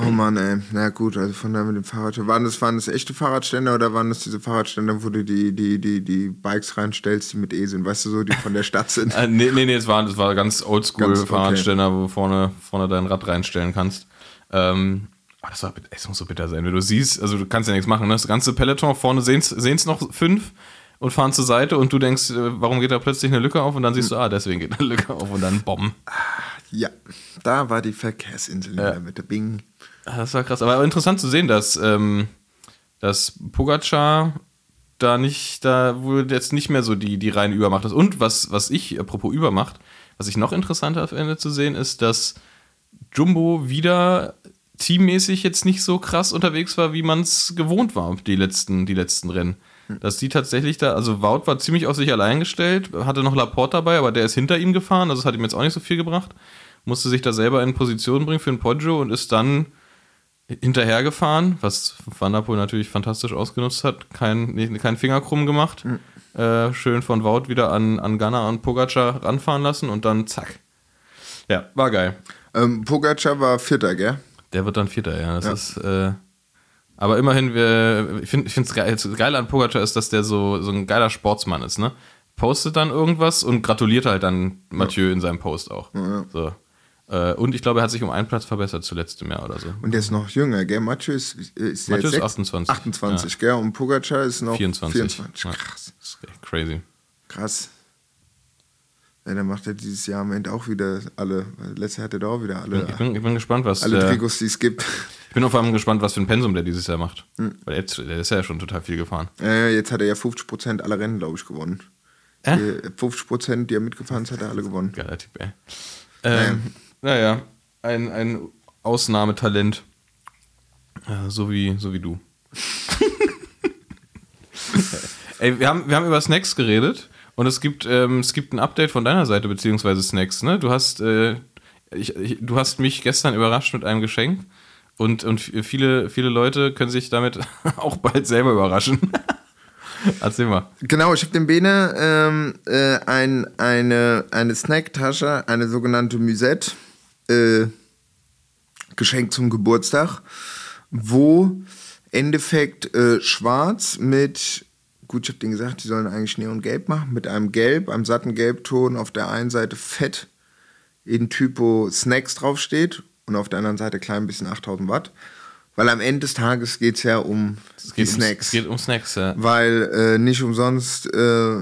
Oh Mann, ey. Na gut, also von da mit dem Fahrrad. Waren das, waren das echte Fahrradständer oder waren das diese Fahrradständer, wo du die, die, die, die Bikes reinstellst, die mit E sind? Weißt du so, die von der Stadt *laughs* sind? Äh, nee, nee, nee, es war, das war ganz oldschool Ganz, okay. Fahrradständer, wo du vorne, vorne dein Rad reinstellen kannst. Ähm, aber das war, es muss so bitter sein, wenn du siehst, also du kannst ja nichts machen, ne? das ganze Peloton vorne sehen es noch fünf und fahren zur Seite und du denkst, äh, warum geht da plötzlich eine Lücke auf und dann siehst du, ah, deswegen geht eine Lücke auf und dann Bomben. ja, da war die Verkehrsinsel in der Mitte. Bing. Ah, Das war krass, aber interessant zu sehen, dass, ähm, dass Pogacar da nicht, da wohl jetzt nicht mehr so die, die reine Übermacht ist. Und was, was ich, apropos Übermacht, was ich noch interessanter auf Ende zu sehen, ist, dass Jumbo wieder teammäßig jetzt nicht so krass unterwegs war, wie man es gewohnt war, die letzten, die letzten Rennen. Dass die tatsächlich da, also Wout war ziemlich auf sich allein gestellt, hatte noch Laporte dabei, aber der ist hinter ihm gefahren, also das hat ihm jetzt auch nicht so viel gebracht. Musste sich da selber in Position bringen für ein Poggio und ist dann hinterhergefahren, was Van der Poel natürlich fantastisch ausgenutzt hat. Kein, kein Finger krumm gemacht. Äh, schön von Wout wieder an, an Ghana und Pogacar ranfahren lassen und dann zack. Ja, war geil. Ähm, Pogacar war Vierter, gell? Der wird dann Vierter, ja. Das ist. Äh, aber immerhin, wir, ich finde es geil, das Geile an Pogacar ist, dass der so, so ein geiler Sportsmann ist, ne? Postet dann irgendwas und gratuliert halt dann Mathieu in seinem Post auch. So. Äh, und ich glaube, er hat sich um einen Platz verbessert zuletzt im Jahr oder so. Und der ist noch jünger, gell? Mathieu ist, ist, Mathieu ist sechs- 28, 28, gell? Und Pogacar ist noch 24. 24. Ja. Krass. Crazy. Krass. Ja, dann macht er dieses Jahr am Ende auch wieder alle. Letztes Jahr hat er da auch wieder alle, Ich bin, ich bin gespannt, was alle der, Trikots, die es gibt. *laughs* Ich bin auf allem gespannt, was für ein Pensum der dieses Jahr macht. Hm. Weil jetzt, der ist ja schon total viel gefahren. Äh, jetzt hat er ja 50% aller Rennen, glaube ich, gewonnen. Äh? Die 50%, die er mitgefahren ist, hat er alle gewonnen. Geiler Typ, ey. Ähm, naja, ein, ein Ausnahmetalent. Ja, so, wie, so wie du. *laughs* *laughs* ey, wir haben, wir haben über Snacks geredet und es gibt, ähm, es gibt ein Update von deiner Seite, beziehungsweise Snacks, ne? Du hast, äh, ich, ich, du hast mich gestern überrascht mit einem Geschenk und, und viele, viele Leute können sich damit *laughs* auch bald selber überraschen. *laughs* Erzähl mal. Genau, ich habe dem Bene ähm, äh, ein, eine, eine Snacktasche, eine sogenannte Musette, äh, geschenkt zum Geburtstag, wo Endeffekt äh, schwarz mit, gut, ich habe denen gesagt, die sollen eigentlich neongelb machen, mit einem Gelb, einem satten Gelbton, auf der einen Seite fett in Typo Snacks draufsteht und auf der anderen Seite klein bisschen 8000 Watt. Weil am Ende des Tages geht es ja um Es die Snacks. Um, es geht um Snacks, ja. Weil äh, nicht umsonst äh,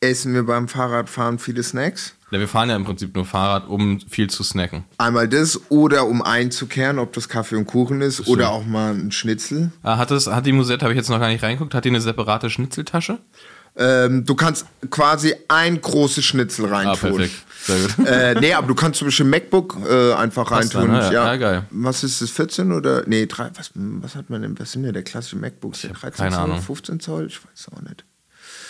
essen wir beim Fahrradfahren viele Snacks. Ja. Wir fahren ja im Prinzip nur Fahrrad, um viel zu snacken. Einmal das oder um einzukehren, ob das Kaffee und Kuchen ist oder auch mal ein Schnitzel. Ah, Hat, es, hat die Musette, habe ich jetzt noch gar nicht reingeguckt, hat die eine separate Schnitzeltasche? Ähm, du kannst quasi ein großes Schnitzel Ah, reintun. perfekt. Sehr gut. äh, nee, aber du kannst zum Beispiel MacBook äh, einfach Passt reintun. dann, ne? Ja, ja, geil. Was ist das, 14 oder? Nee, 3, was, was hat man denn? Was sind denn der klassische MacBooks? Der 13 keine Zoll, Ahnung. 15 Zoll? Ich weiß auch nicht.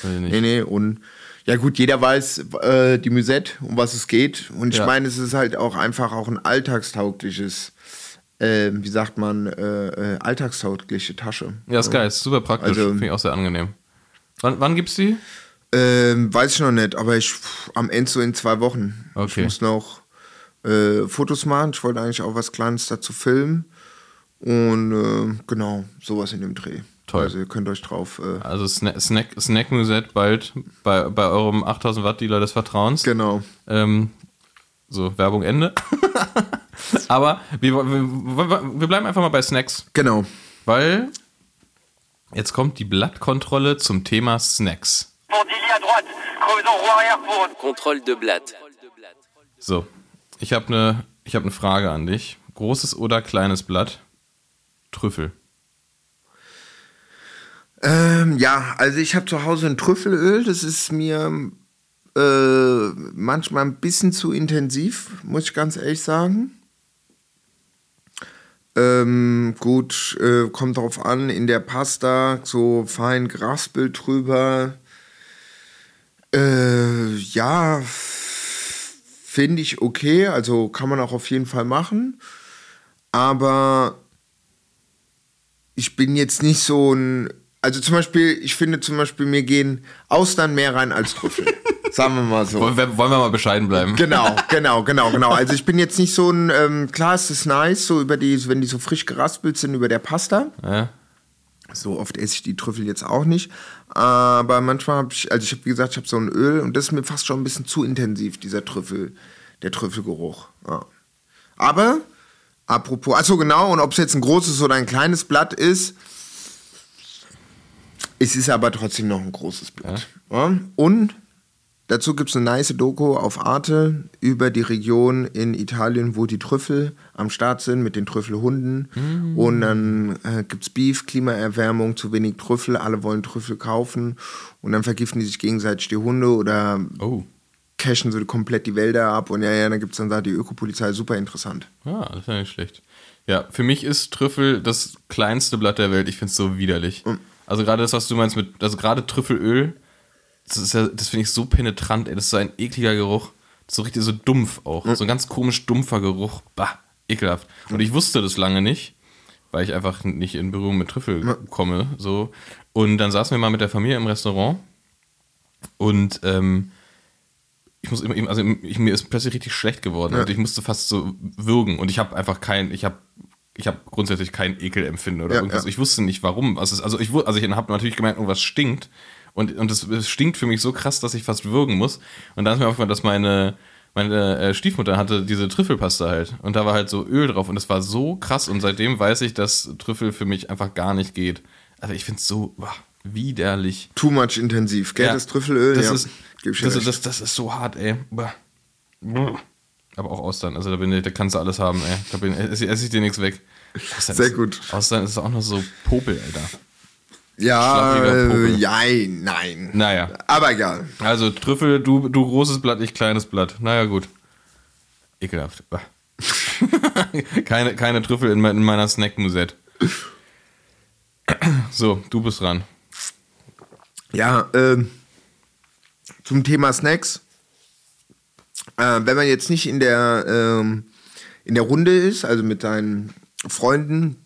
Weiß ich nicht. Nee, nee, und ja gut, jeder weiß äh, die Musette, um was es geht. Und ich Ja. meine, es ist halt auch einfach auch ein alltagstaugliches, äh, wie sagt man, äh, äh, alltagstaugliche Tasche. Ja, ist geil, ist super praktisch. Also- Finde ich auch sehr angenehm. Wann, wann gibt's die? Ähm, weiß ich noch nicht, aber ich pff, am Ende so in zwei Wochen. Okay. Ich muss noch äh, Fotos machen. Ich wollte eigentlich auch was Kleines dazu filmen. Und äh, genau, sowas in dem Dreh. Toll. Also ihr könnt euch drauf. Äh, Also Snack, Snack, Snack Musette bald bei, bei eurem 8000 Watt Dealer des Vertrauens. genau. Ähm, so, Werbung Ende. *laughs* Aber wir, wir, wir bleiben einfach mal bei Snacks, Genau. weil jetzt kommt die Blattkontrolle zum Thema Snacks. Pour Dilly à droite, creusons roue arrière pour Contrôle de Blatt. So, ich habe eine hab ne Frage an dich. Großes oder kleines Blatt? Trüffel. Ähm, ja, also ich habe zu Hause ein Trüffelöl. Das ist mir äh, manchmal ein bisschen zu intensiv, muss ich ganz ehrlich sagen. Ähm, gut, äh, kommt drauf an, in der Pasta so fein geraspelt drüber. Äh, ja, finde ich okay, also kann man auch auf jeden Fall machen. Aber ich bin jetzt nicht so ein. Also zum Beispiel, ich finde zum Beispiel, mir gehen Austern mehr rein als Trüffel. *laughs* Sagen wir mal so. Wollen wir, wollen wir mal bescheiden bleiben? Genau, *laughs* genau, genau, genau. Also ich bin jetzt nicht so ein, ähm, klar ist es nice, so über die, wenn die so frisch geraspelt sind über der Pasta. Ja? So oft esse ich die Trüffel jetzt auch nicht. Aber manchmal habe ich, also ich habe wie gesagt, ich habe so ein Öl und das ist mir fast schon ein bisschen zu intensiv, dieser Trüffel, der Trüffelgeruch. Ja. Aber, apropos, achso genau, und ob es jetzt ein großes oder ein kleines Blatt ist, es ist aber trotzdem noch ein großes Blatt. Ja. Und Dazu gibt es eine nice Doku auf Arte über die Region in Italien, wo die Trüffel am Start sind mit den Trüffelhunden. Und dann äh, gibt es Beef, Klimaerwärmung, zu wenig Trüffel, alle wollen Trüffel kaufen. Und dann vergiften die sich gegenseitig die Hunde oder Oh. cashen so komplett die Wälder ab. Und ja, ja, dann gibt es dann da die Ökopolizei, super interessant. Ah, das ist ja nicht schlecht. Ja, für mich ist Trüffel das kleinste Blatt der Welt. Ich finde es so widerlich. Also gerade das, was du meinst mit, also gerade Trüffelöl, das ist ja, das finde ich so penetrant, ey. Das ist so ein ekliger Geruch. Das ist so richtig so dumpf auch. So ein ganz komisch dumpfer Geruch. Bah, ekelhaft. Und ich wusste das lange nicht, weil ich einfach nicht in Berührung mit Trüffel komme. So. Und dann saßen wir mal mit der Familie im Restaurant und ähm, ich muss immer, also ich, mir ist plötzlich richtig schlecht geworden und ich musste fast so würgen und ich habe einfach kein, ich habe ich habe grundsätzlich kein Ekelempfinden oder Ja, irgendwas. ja. Ich wusste nicht warum. Also, es- also ich, also ich habe natürlich gemerkt, irgendwas stinkt und, und es, es stinkt für mich so krass, dass ich fast würgen muss. Und dann ist mir aufgefallen, dass meine, meine äh, Stiefmutter hatte diese Trüffelpaste halt und da war halt so Öl drauf und das war so krass und seitdem weiß ich, dass Trüffel für mich einfach gar nicht geht. Also ich finde es so boah, widerlich. Too much intensiv, gell? Ja, Das Trüffelöl, das ja. ist, das, das, das ist so hart, ey. Bah. Aber auch Austern, also da, bin ich, da kannst du alles haben, ey. Da bin, esse, esse ich dir nichts weg. Austern Sehr ist, gut. Austern ist auch noch so Popel, Alter. ja, äh, Popel. jein, nein. Naja, Aber egal. also Trüffel, du, du großes Blatt, ich kleines Blatt. Naja, gut. Ekelhaft. *laughs* Keine, keine Trüffel in, in meiner Snack-Musette. So, du bist dran. Ja, ähm, zum Thema Snacks. Äh, wenn man jetzt nicht in der, ähm, in der Runde ist, also mit deinen Freunden,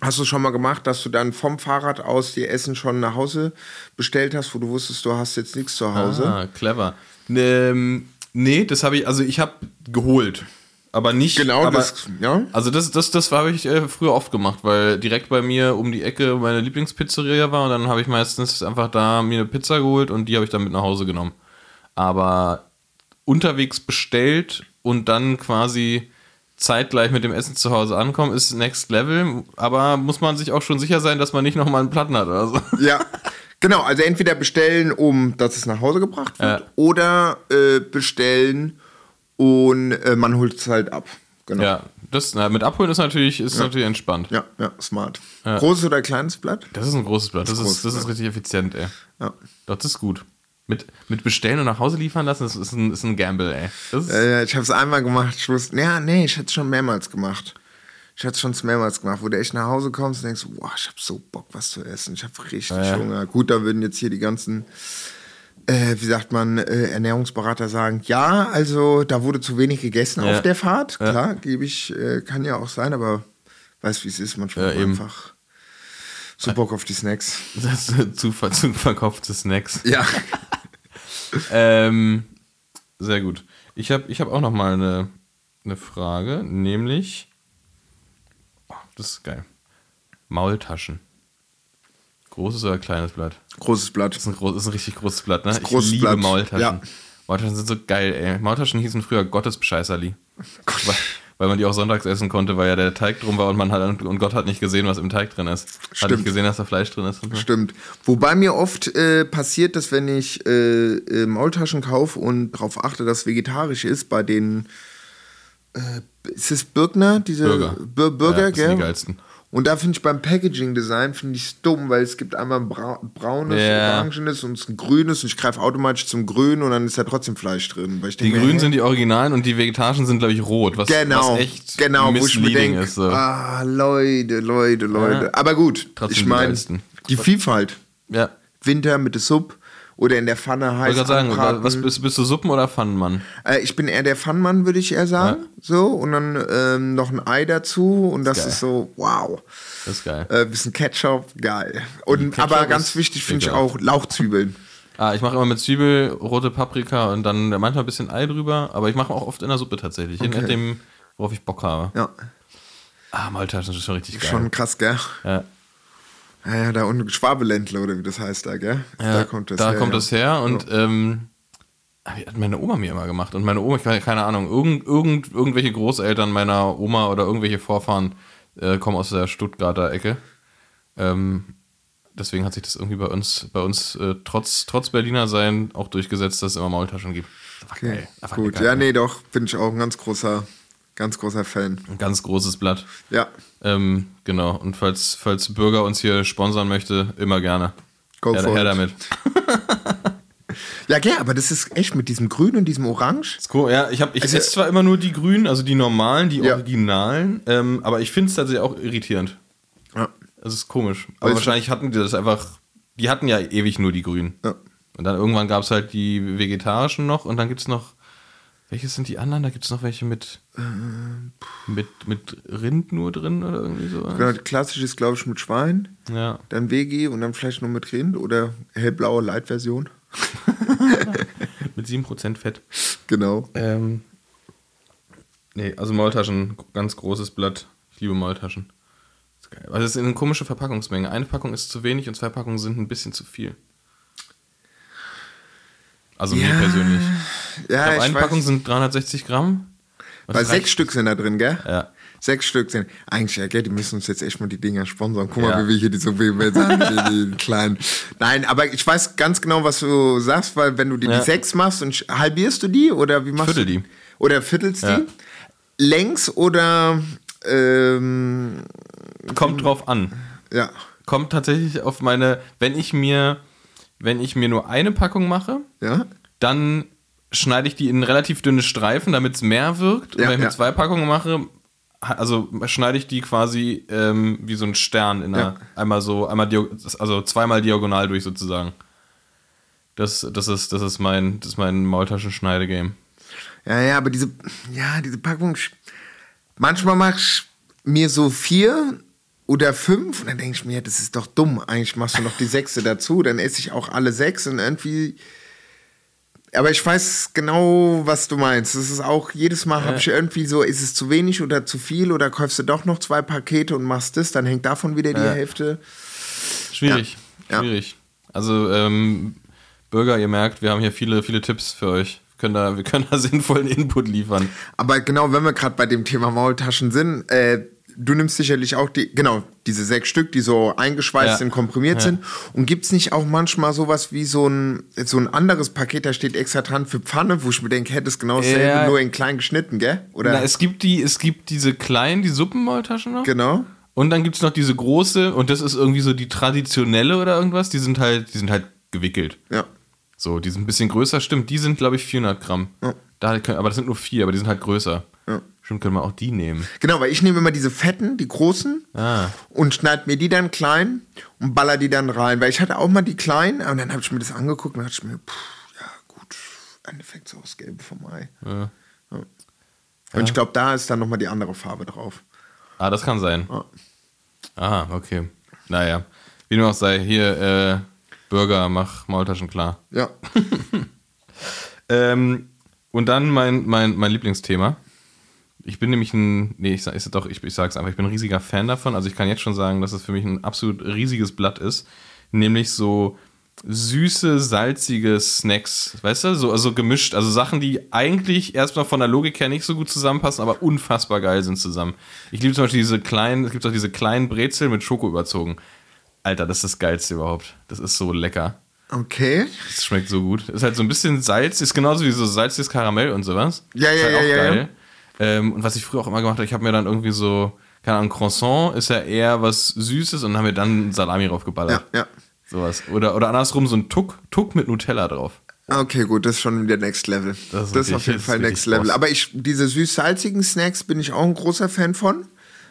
hast du schon mal gemacht, dass du dann vom Fahrrad aus dir Essen schon nach Hause bestellt hast, wo du wusstest, du hast jetzt nichts zu Hause? Ah, clever. Ähm, nee, das habe ich, also ich habe geholt. Aber nicht. Genau, aber, das, ja. Also das, das, das habe ich äh, früher oft gemacht, weil direkt bei mir um die Ecke meine Lieblingspizzeria war und dann habe ich meistens einfach da mir eine Pizza geholt und die habe ich dann mit nach Hause genommen. Aber unterwegs bestellt und dann quasi zeitgleich mit dem Essen zu Hause ankommen, ist Next Level. Aber muss man sich auch schon sicher sein, dass man nicht nochmal einen Platten hat oder so. Ja, genau. Also entweder bestellen, um dass es nach Hause gebracht wird, Ja. oder äh, bestellen und äh, man holt es halt ab. Genau. Ja, das na, mit Abholen ist natürlich, ist natürlich entspannt. Ja, ja, smart. Großes oder kleines Blatt? Das ist ein großes Blatt. Das, Das ist ist, das groß, ist richtig effizient, ey. Ja. Das ist gut. Mit, mit bestellen und nach Hause liefern lassen, das ist ein, ist ein Gamble, ey. Äh, ich habe es einmal gemacht. Ich wusste, ja, nee, ich hätte es schon mehrmals gemacht. Ich hätte es schon mehrmals gemacht, wo du echt nach Hause kommst und denkst, boah, ich habe so Bock, was zu essen. Ich habe richtig ja. Hunger. Gut, da würden jetzt hier die ganzen, äh, wie sagt man, äh, Ernährungsberater sagen, ja, also da wurde zu wenig gegessen Ja. auf der Fahrt. Klar, gebe ich, äh, kann ja auch sein, aber weißt wie es ist, manchmal Ja, einfach so Bock auf die Snacks. das *laughs* zu, ver- zu verkaufte Snacks. Ja. *laughs* Ähm, sehr gut. Ich habe ich hab auch noch mal eine, eine Frage, nämlich, oh, das ist geil, Maultaschen. Großes oder kleines Blatt? Großes Blatt. Das ist ein, groß, das ist ein richtig großes Blatt, ne? großes ich liebe Blatt. Maultaschen. Ja. Maultaschen sind so geil, ey. Maultaschen hießen früher Gottesbescheißerli. Weil, weil man die auch sonntags essen konnte, weil ja der Teig drum war und man hat und Gott hat nicht gesehen, was im Teig drin ist. Hat Stimmt. nicht gesehen, dass da Fleisch drin ist. So. Stimmt. Wobei mir oft äh, passiert, dass wenn ich äh, äh, Maultaschen kaufe und darauf achte, dass vegetarisch ist, bei den äh, ist es Birgner, diese Burger. Bir Burger, Ja, das sind gell? die geilsten. Und da finde ich beim Packaging-Design finde ich es dumm, weil es gibt einmal ein Bra braunes, Ja. orangenes und ein grünes und ich greife automatisch zum Grünen und dann ist da trotzdem Fleisch drin. Die mir, grünen sind die Originalen und die vegetarischen sind, glaube ich, rot, was, Genau, was echt genau, wo ich mir denke, ist. So. ah, Leute, Leute, Leute. Aber gut, Trotzdem ich die meine, die Vielfalt. Ja, Winter mit der Sub oder in der Pfanne ich heiß wollte gerade sagen, was bist, bist du Suppen- oder Pfannenmann? Äh, ich bin eher der Pfannmann, würde ich eher sagen. So, und dann ähm, noch ein Ei dazu und das Geil. ist so, wow. Das ist geil. Äh, bisschen Ketchup, geil. Und Ketchup aber ganz wichtig finde ich auch Lauchzwiebeln. Ah, ich mache immer mit Zwiebel, rote Paprika und dann manchmal ein bisschen Ei drüber, aber ich mache auch oft in der Suppe tatsächlich, je Okay. nachdem, worauf ich Bock habe. Ja, Ah, Maultaschen ist schon richtig geil. schon krass, gell? Ja. Ja, ja, da unten Schwabeländler oder wie das heißt da, gell? Ja, da kommt das da her. kommt ja. das her und ähm, hat meine Oma mir immer gemacht. Und meine Oma, ich weiß keine Ahnung, irgend, irgend, irgendwelche Großeltern meiner Oma oder irgendwelche Vorfahren äh, kommen aus der Stuttgarter Ecke. Ähm, deswegen hat sich das irgendwie bei uns, bei uns äh, trotz, trotz Berliner sein auch durchgesetzt, dass es immer Maultaschen gibt. Einfach Okay. Einfach Gut, geil. ja, nee, doch, bin ich auch ein ganz großer, ganz großer Fan. Ein ganz großes Blatt. Ja, Ähm, genau. Und falls, falls Bürger uns hier sponsern möchte, immer gerne. Go her, for her it. damit. *laughs* ja, gell, aber das ist echt mit diesem Grün und diesem Orange. Ist cool. Ja, ich, hab, ich Also- esse zwar immer nur die grünen, also die normalen, die Ja. originalen, ähm, aber ich finde es tatsächlich auch irritierend. Ja. Es ist komisch. Aber Also- wahrscheinlich hatten die das einfach. Die hatten ja ewig nur die grünen. Ja. Und dann irgendwann gab es halt die vegetarischen noch und dann gibt es noch. Welche sind die anderen? Da gibt es noch welche mit, mit, mit Rind nur drin oder irgendwie so. Genau, die klassische ist, glaube ich, mit Schwein, Ja. dann Vegi und dann vielleicht nur mit Rind oder hellblaue Light-Version. *laughs* Mit 7% Fett. Genau. Ähm, nee, also Maultaschen, ganz großes Blatt. Ich liebe Maultaschen. Ist geil. Also es ist eine komische Verpackungsmenge. Eine Packung ist zu wenig und zwei Packungen sind ein bisschen zu viel. Also mir Ja, persönlich. Ja, Ich glaube, ich Packung sind 360 Gramm. Und weil sechs Stück sind da drin, gell? Ja. Sechs Stück sind. Eigentlich, ja, gell, die müssen uns jetzt echt mal die Dinger sponsern. Guck mal, Ja. wie wir hier die so die, die *laughs* kleinen. Nein, aber ich weiß ganz genau, was du sagst, weil wenn du dir Ja. die sechs machst und halbierst du die oder wie machst Viertel du die. Oder viertelst Ja. die? Längs oder ähm, Kommt drauf an. ja. Kommt tatsächlich auf meine, wenn ich mir, wenn ich mir nur eine Packung mache, Ja? dann schneide ich die in relativ dünne Streifen, damit es mehr wirkt. Und Ja, wenn ich mir ja. zwei Packungen mache, also schneide ich die quasi ähm, wie so ein Stern in einer, einmal so, einmal also zweimal diagonal durch sozusagen. Das, das ist, das ist mein, das ist mein Maultaschenschneide-Game. Ja, ja, aber diese, ja, diese Packung, manchmal mach ich mir so vier oder fünf und dann denke ich mir, das ist doch dumm. Eigentlich machst du noch die sechste dazu, dann esse ich auch alle sechs und irgendwie. Aber ich weiß genau, was du meinst. Das ist auch, jedes Mal habe ich irgendwie so, ist es zu wenig oder zu viel oder kaufst du doch noch zwei Pakete und machst das, dann hängt davon wieder die Ja. Hälfte. Schwierig, Ja. schwierig. Also ähm, Bürger, ihr merkt, wir haben hier viele, viele Tipps für euch. Wir können da, wir können da *laughs* sinnvollen Input liefern. Aber genau, wenn wir gerade bei dem Thema Maultaschen sind, äh, du nimmst sicherlich auch die, genau, diese sechs Stück, die so eingeschweißt Ja. sind, komprimiert Ja. sind. Und gibt's nicht auch manchmal sowas wie so ein, so ein anderes Paket, da steht extra dran für Pfanne, wo ich mir denke, hätte es genau dasselbe, Ja. nur in klein geschnitten, gell? Oder? Na, es gibt die, es gibt diese kleinen, die Suppenmaultaschen noch. genau. Und dann gibt es noch diese große, und das ist irgendwie so die traditionelle oder irgendwas, die sind halt, die sind halt gewickelt. Ja. So, die sind ein bisschen größer, stimmt, die sind, glaube ich, 400 Gramm. Ja. Da, aber das sind nur vier, aber die sind halt größer. Ja. Stimmt, können wir auch die nehmen. Genau, weil ich nehme immer diese fetten, die großen Ah. und schneide mir die dann klein und baller die dann rein. Weil ich hatte auch mal die kleinen und dann habe ich mir das angeguckt und dachte ich mir, pff, ja gut, im Endeffekt so das Gelbe vom Ei. Ja. Und ich glaube, da ist dann nochmal die andere Farbe drauf. Ah, das kann sein. Ja. Ah, okay. Naja. Wie nur auch sei, hier, äh, Burger, mach Maultaschen klar. Ja. *laughs* Ähm, und dann mein, mein, mein Lieblingsthema. Ich bin nämlich ein, nee, ich, sag- ist doch, ich, ich sag's einfach, ich bin ein riesiger Fan davon. Also ich kann jetzt schon sagen, dass es für mich ein absolut riesiges Blatt ist. Nämlich so süße, salzige Snacks, weißt du? So, also gemischt, also Sachen, die eigentlich erstmal von der Logik her nicht so gut zusammenpassen, aber unfassbar geil sind zusammen. Ich liebe zum Beispiel diese kleinen, es gibt auch diese kleinen Brezel mit Schoko überzogen. Alter, das ist das Geilste überhaupt. Das ist so lecker. Okay. Das schmeckt so gut. Ist halt so ein bisschen Salz, ist genauso wie so salziges Karamell und sowas. Ja, ja, halt ja, auch ja, geil. Ähm, und was ich früher auch immer gemacht habe, ich habe mir dann irgendwie so, keine Ahnung, Croissant ist ja eher was Süßes und haben wir dann Salami draufgeballert. Ja, ja. Sowas. Oder, oder andersrum so ein Tuck, Tuck mit Nutella drauf. Okay, gut, das ist schon wieder Next Level. Das Das ist ist, auf jeden Fall ist Next Level. Aber ich, diese süß-salzigen Snacks bin ich auch ein großer Fan von.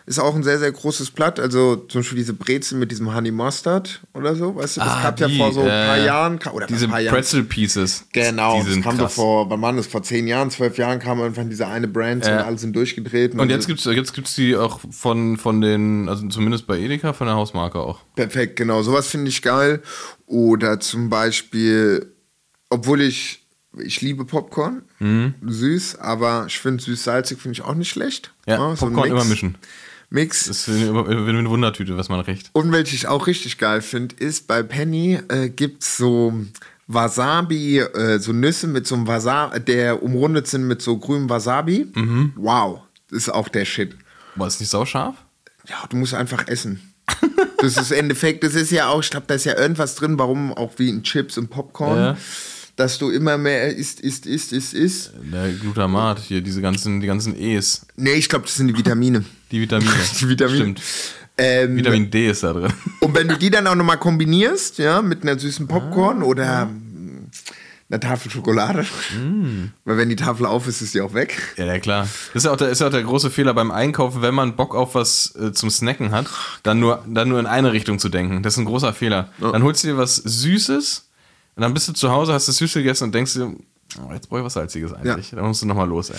Ist auch ein sehr, sehr großes Blatt. Also zum Beispiel diese Brezel mit diesem Honey Mustard oder so. Weißt du, das Ah, gab die, ja vor so ein paar äh, Jahren. Oder Diese paar Jahren. Pretzel Pieces. Genau, Die das sind kam doch krass. vor, wann war das? Vor zehn Jahren, zwölf Jahren kam irgendwann diese eine Brand Ja. und alle sind durchgedreht. Und jetzt gibt's jetzt gibt's die auch von, von den, also zumindest bei Edeka, von der Hausmarke auch. Perfekt, genau. Sowas finde ich geil. Oder zum Beispiel, obwohl ich, ich liebe Popcorn, süß, aber ich finde süß-salzig finde ich auch nicht schlecht. Ja, so ein Popcorn immer mischen. Mix. Das ist eine, eine Wundertüte, was man recht. Und welche ich auch richtig geil finde, ist bei Penny äh, gibt es so Wasabi, äh, so Nüsse mit so einem Wasabi, der umrundet sind mit so grünem Wasabi. Mhm. Wow, das ist auch der Shit. Boah, ist nicht sauscharf? Ja, du musst einfach essen. *laughs* Das ist im Endeffekt, das ist ja auch, ich glaube, da ist ja irgendwas drin, warum auch wie in Chips und Popcorn, Ja. dass du immer mehr isst, isst, isst, isst, isst. Der Glutamat, hier, diese ganzen, die ganzen E's, Nee, ich glaube, das sind die Vitamine. Die Vitamine. *laughs* Die Vitamine. Stimmt. Ähm, Vitamin D ist da drin. Und wenn du die dann auch nochmal kombinierst, ja, mit einer süßen Popcorn Ah. oder mm, einer Tafel Schokolade, Mm. weil wenn die Tafel auf ist, ist die auch weg. Ja, ja, klar. Das ist ja auch der, ist ja auch der große Fehler beim Einkaufen, wenn man Bock auf was äh, zum Snacken hat, dann nur, dann nur in eine Richtung zu denken. Das ist ein großer Fehler. Dann holst du dir was Süßes und dann bist du zu Hause, hast das Süße gegessen und denkst dir, oh, jetzt brauche ich was Salziges eigentlich. Dann musst du nochmal los, ey.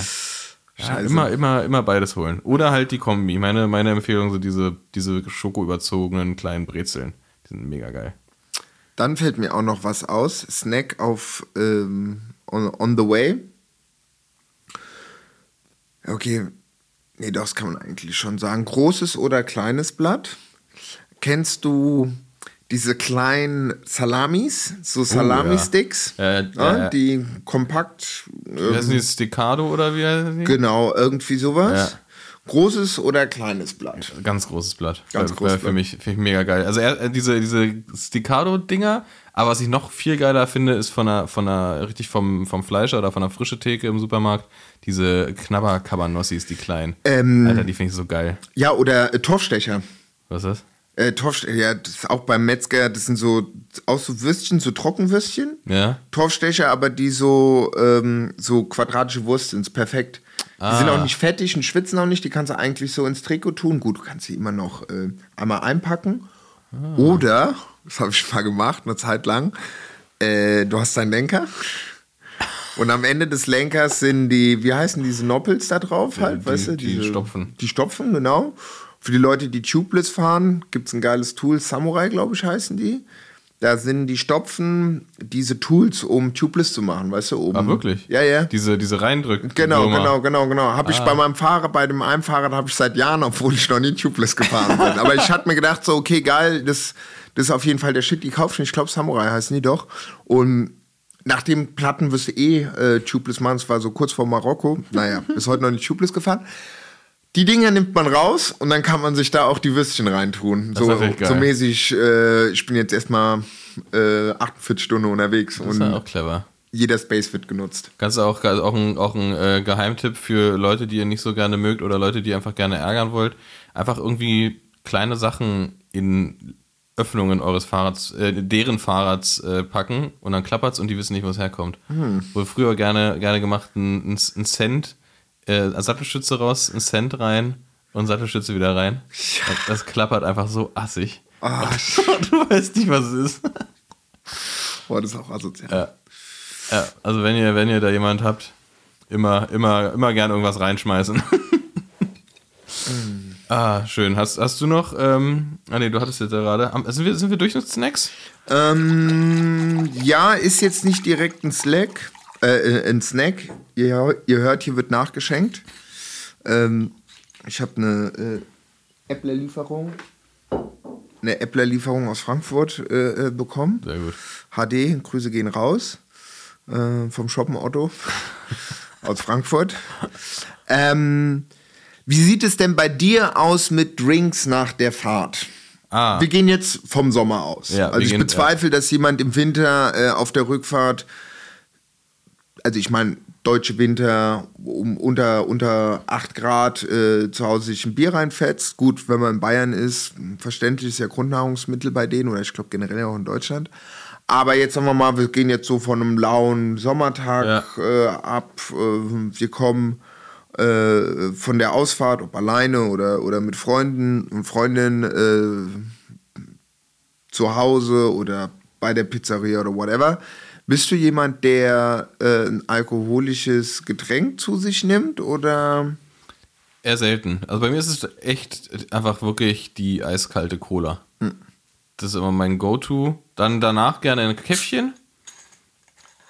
Ja, immer, immer, immer beides holen. Oder halt die Kombi. Meine, meine Empfehlung sind diese, diese schokoüberzogenen kleinen Brezeln. Die sind mega geil. Dann fällt mir auch noch was aus. Snack auf ähm, on, on the way. Okay, nee, das kann man eigentlich schon sagen. Großes oder kleines Blatt. Kennst du diese kleinen Salamis, so Salami-Sticks, Ja, ja, ja, ja. die kompakt, Wie heißen die Stecado oder wie genau, irgendwie sowas. Ja. Großes oder kleines Blatt. Ganz großes Blatt. Ganz Wär- großes für Blatt. mich, finde ich mega geil. Also äh, diese, diese Staccato-Dinger, aber was ich noch viel geiler finde, ist von einer, von einer richtig vom, vom Fleischer oder von einer frische Theke im Supermarkt, diese Knabber-Cabanossis, die kleinen. Ähm. Alter, die finde ich so geil. Ja, oder äh, Torfstecher. Was ist das? Äh, Torfstecher, ja, das ist auch beim Metzger, das sind so, auch so Würstchen, so Trockenwürstchen. Ja? Torfstecher, aber die so, ähm, so quadratische Wurst sind, perfekt. Die Ah. sind auch nicht fettig und schwitzen auch nicht, die kannst du eigentlich so ins Trikot tun. Gut, du kannst sie immer noch äh, einmal einpacken. Ah. Oder, das habe ich mal gemacht, eine Zeit lang, äh, du hast deinen Lenker. Und am Ende des Lenkers sind die, wie heißen diese Noppels da drauf halt, die- weißt du? die diese, Stopfen. Die Stopfen, genau. Für die Leute, die Tubeless fahren, gibt es ein geiles Tool, Samurai, glaube ich, heißen die. Da sind die Stopfen diese Tools, um Tubeless zu machen, weißt du? Um, Ah, wirklich? Ja, ja. Diese, diese reindrücken. Genau, genau, genau, genau. Habe ich Ah. bei meinem Fahrer, bei dem einen Fahrrad habe ich seit Jahren, obwohl ich noch nie Tubeless gefahren bin. *laughs* Aber ich hatte mir gedacht, so, okay, geil, das, das ist auf jeden Fall der Shit, die kaufst du. Ich glaube, Samurai heißen die doch. Und nach dem Platten wirst du eh äh, Tubeless machen. Es war so kurz vor Marokko. Naja, *laughs* bis heute noch nicht Tubeless gefahren. Die Dinger nimmt man raus und dann kann man sich da auch die Würstchen reintun. So, so mäßig, äh, ich bin jetzt erstmal äh, 48 Stunden unterwegs Das und ist ja auch clever. jeder Space wird genutzt. Kannst du auch, also auch ein, auch ein äh, Geheimtipp für Leute, die ihr nicht so gerne mögt oder Leute, die ihr einfach gerne ärgern wollt. Einfach irgendwie kleine Sachen in Öffnungen eures Fahrrads, äh, deren Fahrrads äh, packen und dann klappert's und die wissen nicht, wo es herkommt. Wurde früher gerne, gerne gemacht, ein, ein Cent, äh, Sattelstütze raus, ein Cent rein und Sattelstütze wieder rein. Das, das klappert einfach so assig. Ah, *laughs* du weißt nicht, was es ist. boah, das ist auch asozial. Ja. Ja, also wenn ihr, wenn ihr da jemand habt, immer, immer, immer gern irgendwas reinschmeißen. *laughs* ah, schön. Hast, hast du noch, ähm, ah nee, du hattest jetzt ja gerade, sind wir, sind wir durch mit Snacks? Ähm, ja, ist jetzt nicht direkt ein Slack, äh, ein Snack. Ihr, ihr hört, hier wird nachgeschenkt. Ähm, ich habe eine äh, Äppler-Lieferung, eine Äppler-Lieferung aus Frankfurt äh, äh, bekommen. Sehr gut. HD, Grüße gehen raus äh, vom Shoppen Otto *laughs* aus Frankfurt. Ähm, wie sieht es denn bei dir aus mit Drinks nach der Fahrt? Ah. Wir gehen jetzt vom Sommer aus. Ja, also ich gehen- bezweifle, dass jemand im Winter äh, auf der Rückfahrt, also ich meine, deutsche Winter um unter, unter 8 Grad äh, zu Hause sich ein Bier reinfetzt. Gut, wenn man in Bayern ist, verständlich ist ja Grundnahrungsmittel bei denen oder ich glaube generell auch in Deutschland. Aber jetzt sagen wir mal, wir gehen jetzt so von einem lauen Sommertag äh, ab. Äh, wir kommen äh, von der Ausfahrt, ob alleine oder, oder mit Freunden und Freundinnen äh, zu Hause oder bei der Pizzeria oder whatever. Bist du jemand, der äh, ein alkoholisches Getränk zu sich nimmt oder? Eher selten. Also bei mir ist es echt einfach wirklich die eiskalte Cola. Das ist immer mein Go-To. Dann danach gerne ein Käffchen.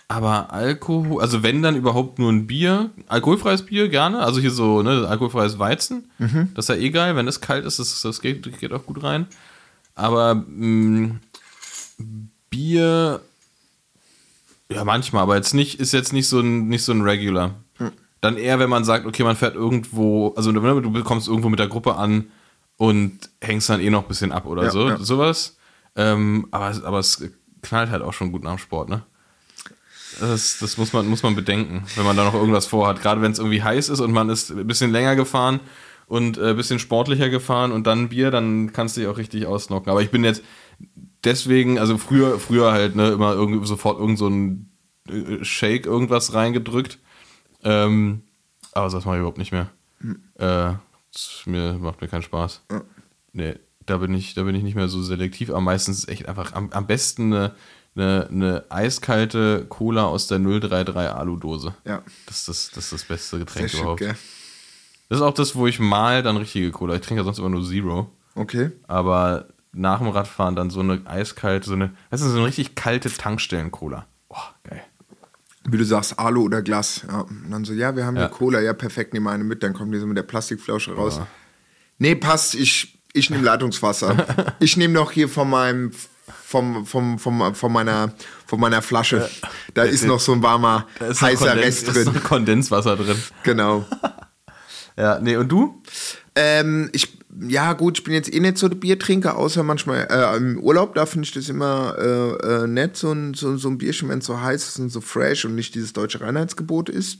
Aber Alkohol, also wenn dann überhaupt nur ein Bier, alkoholfreies Bier gerne, also hier so, ne, alkoholfreies Weizen, das ist ja eh geil, wenn es kalt ist, das, das geht, geht auch gut rein. Aber mh, Bier, ja manchmal, aber jetzt nicht, ist jetzt nicht so ein, nicht so ein Regular. Dann eher, wenn man sagt, okay, man fährt irgendwo, also ne, du kommst irgendwo mit der Gruppe an und hängst dann eh noch ein bisschen ab oder Ja, so. ja. Sowas. Ähm, aber, aber es knallt halt auch schon gut nach dem Sport, ne? Das, das muss, man, muss man bedenken, wenn man da noch irgendwas vorhat. Gerade wenn es irgendwie heiß ist und man ist ein bisschen länger gefahren und äh, ein bisschen sportlicher gefahren und dann Bier, dann kannst du dich auch richtig ausnocken. Aber ich bin jetzt deswegen, also früher, früher halt, ne, immer irgendwie sofort irgend so ein äh, Shake irgendwas reingedrückt. Ähm, aber das mache ich überhaupt nicht mehr. Äh, das mir, macht mir keinen Spaß. Nee, da bin ich, da bin ich nicht mehr so selektiv, aber meistens ist echt einfach am, am besten eine, eine, eine eiskalte Cola aus der 033 Alu-Dose. Ja. Das ist das, das ist das beste Sehr Getränk schick, überhaupt. gell? Das ist auch das, wo ich mal dann richtige Cola. Ich trinke ja sonst immer nur Zero. Okay. Aber nach dem Radfahren dann so eine eiskalte, so eine, weißt du, so eine richtig kalte Tankstellen-Cola. Boah, geil. Wie du sagst, Alu oder Glas. Ja. Und dann so, ja, wir haben Ja. hier Cola, ja, perfekt, nehmen wir eine mit, dann kommen die so mit der Plastikflasche raus. Nee, passt, ich, ich nehme Leitungswasser. *laughs* ich nehme noch hier von meinem, vom, vom, vom, von, meiner, von meiner Flasche. Da ist noch so ein warmer, Da ist heißer Kondens- Rest Ist drin. noch Kondenswasser drin. Genau. *laughs* Ja, nee, und du? Ähm, ich, ja gut, ich bin jetzt eh nicht so der Biertrinker, außer manchmal äh, im Urlaub, da finde ich das immer äh, äh, nett, so ein, so, so ein Bierchen, wenn es so heiß ist und so fresh und nicht dieses deutsche Reinheitsgebot ist.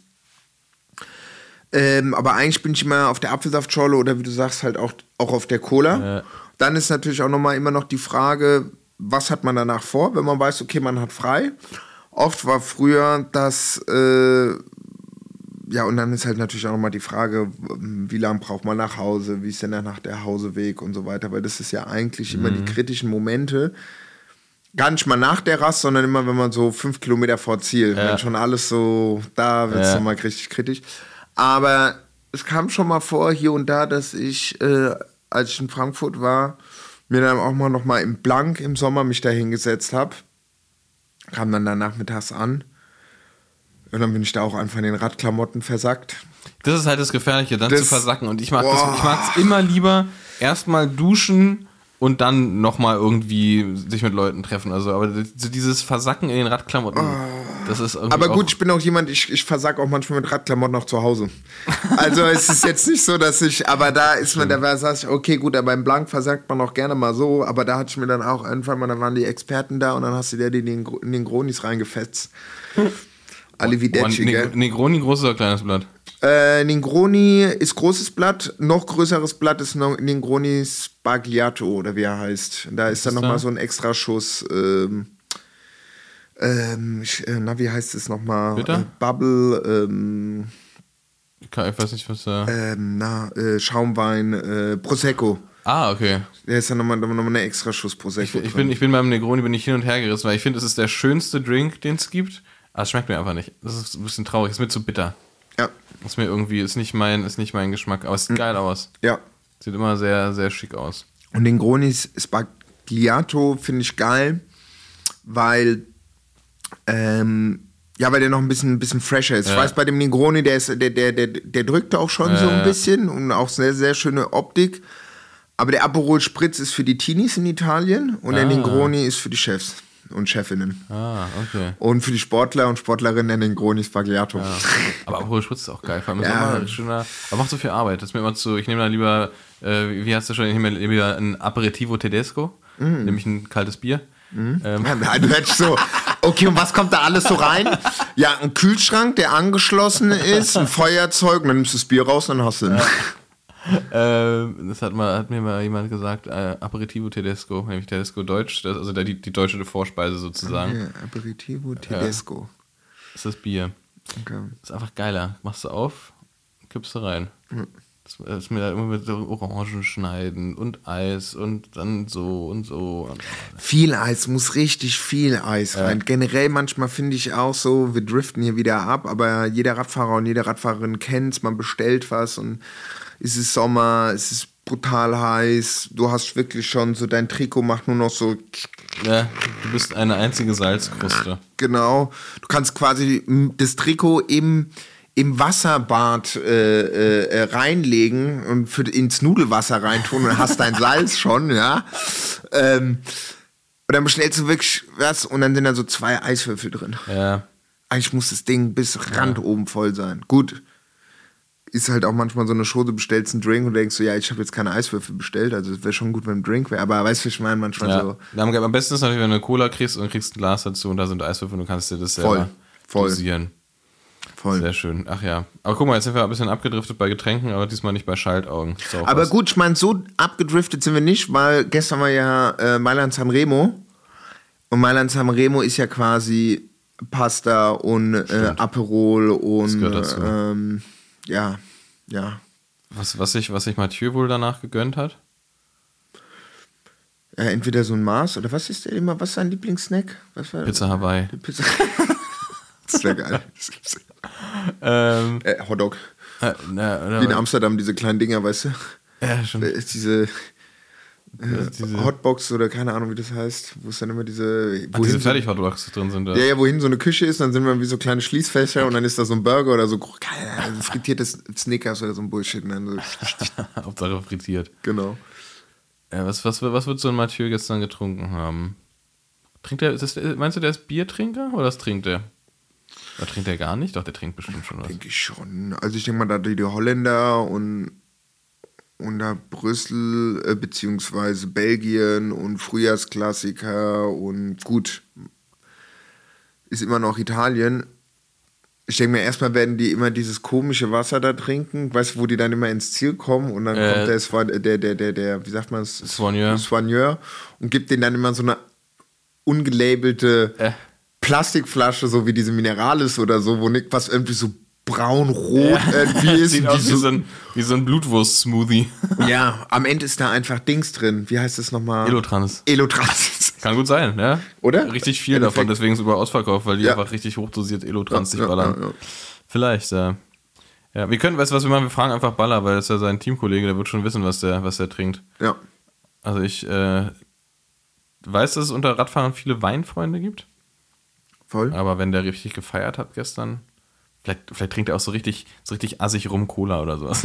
Ähm, aber eigentlich bin ich immer auf der Apfelsaftschorle oder wie du sagst, halt auch, auch auf der Cola. Ja. Dann ist natürlich auch nochmal immer noch die Frage, was hat man danach vor, wenn man weiß, okay, man hat frei. Oft war früher das, äh, ja, und dann ist halt natürlich auch nochmal die Frage, wie lange braucht man nach Hause, wie ist denn danach der Hauseweg und so weiter, weil das ist ja eigentlich immer die kritischen Momente. Gar nicht mal nach der Rast, sondern immer, wenn man so fünf Kilometer vor Ziel, wenn schon alles so, da wird es Ja. nochmal richtig kritisch. Aber es kam schon mal vor, hier und da, dass ich, äh, als ich in Frankfurt war, mir dann auch mal nochmal im Blank im Sommer mich da hingesetzt habe. Kam dann da nachmittags an. Und dann bin ich da auch einfach in den Radklamotten versackt. Das ist halt das Gefährliche, dann Das- zu versacken. Und ich mag Boah. das, ich mag's immer lieber erstmal duschen und dann nochmal irgendwie sich mit Leuten treffen. Also, aber dieses Versacken in den Radklamotten, das ist irgendwie. Oh. Aber gut, ich bin auch jemand, ich, ich versack auch manchmal mit Radklamotten auch zu Hause. Also es ist jetzt nicht so, dass ich, aber da ist man, da war, saß ich, okay, gut, aber beim Blank versackt man auch gerne mal so, aber da hatte ich mir dann auch irgendwann mal, da waren die Experten da und dann hast du dir die in den, in den Gronis reingefetzt. Alivideci, gell? Negroni, großes oder kleines Blatt? Äh, Negroni ist großes Blatt, noch größeres Blatt ist Negroni Spagliato oder wie er heißt. Da ist dann ist nochmal da? so ein Extraschuss. Ähm, ähm, ich, äh, na, wie heißt es nochmal? Äh, Bubble, ähm, Ich weiß nicht, was da. ähm, na, äh, Schaumwein, äh, Prosecco. ah, okay. Da ist dann nochmal noch mal eine Extraschuss Prosecco. Ich, ich, bin, ich bin beim Negroni bin ich hin und her gerissen, weil ich finde, es ist der schönste Drink, den es gibt. Aber es schmeckt mir einfach nicht. Das ist ein bisschen traurig. Ist mir zu bitter. ja, Ist mir irgendwie, ist nicht mein, ist nicht mein Geschmack. Aber es sieht geil aus. ja. Sieht immer sehr, sehr schick aus. Und den Gronis Spagliato finde ich geil, weil ähm, ja, weil der noch ein bisschen, ein bisschen fresher ist. Ich Ja. weiß, bei dem Negroni, der, ist, der, der, der, der drückt auch schon so Ja, ein ja. bisschen und auch sehr, sehr schöne Optik. Aber der Aperol Spritz ist für die Teenies in Italien und der Ah. Negroni ist für die Chefs und Chefinnen. Ah, okay. Und für die Sportler und Sportlerinnen der Negroni Spagliato. Aber Aperol Spritz ist auch geil. Vor allem im Ja. Sommer schöner. Aber macht so viel Arbeit. Das ist mir immer zu. Ich nehme da lieber, äh, wie- hast du schon, ich nehme lieber ein Aperitivo Tedesco. Mm. Nämlich ein kaltes Bier. Ähm, Ja, hättest so, okay, und was kommt da alles so rein? Ja, ein Kühlschrank, der angeschlossen ist, ein Feuerzeug, und dann nimmst du das Bier raus und dann hast du ihn. äh, das hat, mal, hat mir mal jemand gesagt, äh, Aperitivo Tedesco, nämlich Tedesco Deutsch, das, also der, die, die deutsche Vorspeise sozusagen. Ja, Aperitivo Tedesco. Das ist das Bier. Okay. Ist einfach geiler. Machst du auf, kippst du rein. Das das ist mir da immer mit so Orangen schneiden und Eis und dann so und so. Viel Eis, muss richtig viel Eis rein. Generell manchmal finde ich auch so, wir driften hier wieder ab, aber jeder Radfahrer und jede Radfahrerin kennt man bestellt was und es ist Sommer, es ist brutal heiß, du hast wirklich schon so, dein Trikot macht nur noch so ja, du bist eine einzige Salzkruste. Genau. Du kannst quasi das Trikot im, im Wasserbad äh, äh, äh, reinlegen und für, ins Nudelwasser reintun und hast dein Salz *laughs* schon, ja. Ähm, und dann bestellst du wirklich was und dann sind da so zwei Eiswürfel drin. Ja. Eigentlich muss das Ding bis Rand oben voll sein. Gut. Ist halt auch manchmal so eine Show, du bestellst einen Drink und denkst so, ja, ich habe jetzt keine Eiswürfel bestellt, also es wäre schon gut, wenn ein Drink wäre. Aber weißt du, ich meine manchmal Ja. so. Am besten ist natürlich, wenn du eine Cola kriegst und kriegst ein Glas dazu und da sind Eiswürfel und du kannst dir das selber Voll, voll. dosieren. Voll. Sehr schön. Ach ja. Aber guck mal, jetzt sind wir ein bisschen abgedriftet bei Getränken, aber diesmal nicht bei Schaltaugen. Aber was. gut, ich meine, so abgedriftet sind wir nicht, weil gestern war ja äh, Mailand Sanremo. Und Mailand Sanremo ist ja quasi Pasta und äh, Aperol und gehört dazu. ähm, ja, ja. Was, was, sich, was sich Mathieu wohl danach gegönnt hat? Äh, entweder so ein Mars oder was ist der immer, was ist sein Lieblingssnack? Was war Pizza Hawaii. Pizza. *laughs* das wäre geil. Das gibt's. Ähm, Äh, Hotdog. äh, na, Wie in Amsterdam, diese kleinen Dinger, weißt du? Ja, schon. Diese diese, Hotbox oder keine Ahnung, wie das heißt, wo es dann immer diese. Ach, diese Fertig-Hotdogs drin sind. Ja, ja, wohin so eine Küche ist, dann sind wir wie so kleine Schließfächer und dann ist da so ein Burger oder so Ahnung, frittiertes Snickers oder so ein Bullshit. Dann so, *laughs* Hauptsache frittiert. genau. Ja, was, was, was wird so ein Mathieu gestern getrunken haben? Trinkt er, ist das, meinst du, der ist Biertrinker oder was trinkt er? Oder trinkt er gar nicht? Doch, der trinkt bestimmt schon was. Denke ich schon. Also ich denke mal, da die Holländer und, und da Brüssel äh, beziehungsweise Belgien und Frühjahrsklassiker und gut, ist immer noch Italien. Ich denke mir, erstmal werden die immer dieses komische Wasser da trinken, weißt du, wo die dann immer ins Ziel kommen und dann Äh. kommt der, Swan- der, der, der, der, wie sagt man es? Soigneur. Soigneur und gibt denen dann immer so eine ungelabelte Äh. Plastikflasche, so wie diese Mineralis oder so, wo was irgendwie so braun-rot irgendwie *laughs* ist. Sieht aus wie so- ein, wie so ein Blutwurst-Smoothie. *laughs* ja, *laughs* am Ende ist da einfach Dings drin. Wie heißt das nochmal? Elotrans. Elotrans. Kann gut sein, ja? Oder? Richtig viel Endeffekt. davon, deswegen ist über ausverkauft, weil die Ja. einfach richtig hochdosiert Elotrans sich Ja, ja, ballern. ja, ja. Vielleicht, ja. Ja, wir können, weißt du, was wir machen? Wir fragen einfach Baller, weil das ist ja sein Teamkollege, der wird schon wissen, was der, was der trinkt. Ja. Also ich äh, weiß, dass es unter Radfahrern viele Weinfreunde gibt, Voll. aber wenn der richtig gefeiert hat gestern, vielleicht, vielleicht trinkt er auch so richtig, so richtig assig rum Cola oder sowas.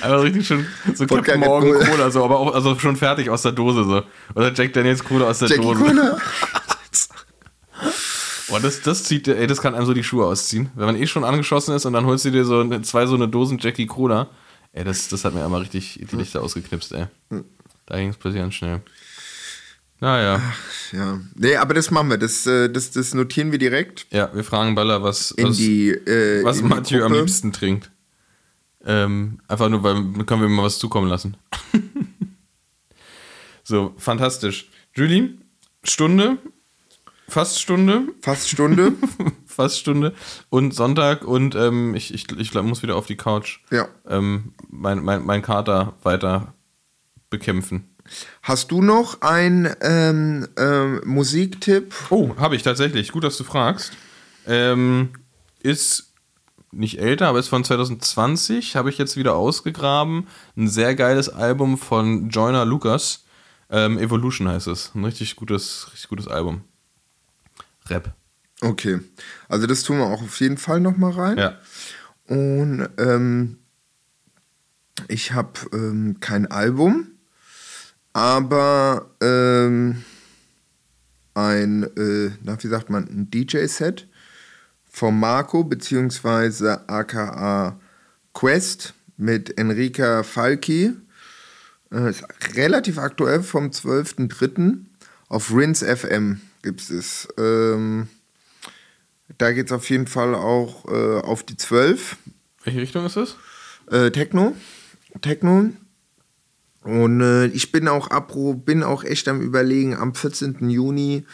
Einfach *laughs* richtig schon so Captain Red Morgan Bull. Cola, so, aber auch also schon fertig aus der Dose so. Oder Jack Daniels Cola aus der Jackie Dose. Cola. *laughs* Boah, das, das zieht, ey, das kann einem so die Schuhe ausziehen. Wenn man eh schon angeschossen ist und dann holst du dir so zwei so eine Dosen Jackie Cola. Ey, das, das hat mir einmal richtig die Lichter ausgeknipst, ey. Da ging es plötzlich ganz schnell. Naja. Ja. Nee, aber das machen wir. Das, äh, das, das notieren wir direkt Ja, wir fragen Baller, was, in was, die. Äh, was Mathieu am liebsten trinkt. Ähm, einfach nur, weil können wir ihm mal was zukommen lassen. *laughs* so, fantastisch. Julie, Stunde, fast Stunde, Fast Stunde. *laughs* fast Stunde und Sonntag und ähm, ich, ich, ich glaub, muss wieder auf die Couch. ja. Ähm, mein, mein, mein Kater weiter bekämpfen. Hast du noch einen ähm, ähm, Musiktipp? Oh, habe ich tatsächlich. Gut, dass du fragst. Ähm, ist nicht älter, aber ist von 2020. Habe ich jetzt wieder ausgegraben. Ein sehr geiles Album von Joyner Lucas. Ähm, Evolution heißt es. Ein richtig gutes, richtig gutes Album. Rap. Okay. Also, das tun wir auch auf jeden Fall nochmal rein. Ja. Und ähm, ich habe ähm, kein Album, aber ähm, ein, äh, na, wie sagt man, ein DJ-Set von Marco beziehungsweise aka Quest mit Enrica Falki. Äh, ist relativ aktuell vom 12.03. Auf Rinse FM gibt es. Ähm, da geht es auf jeden Fall auch äh, auf die 12. Welche Richtung ist es? Äh, Techno. Techno. Und äh, ich bin auch apro, bin auch echt am überlegen, am 14. Juni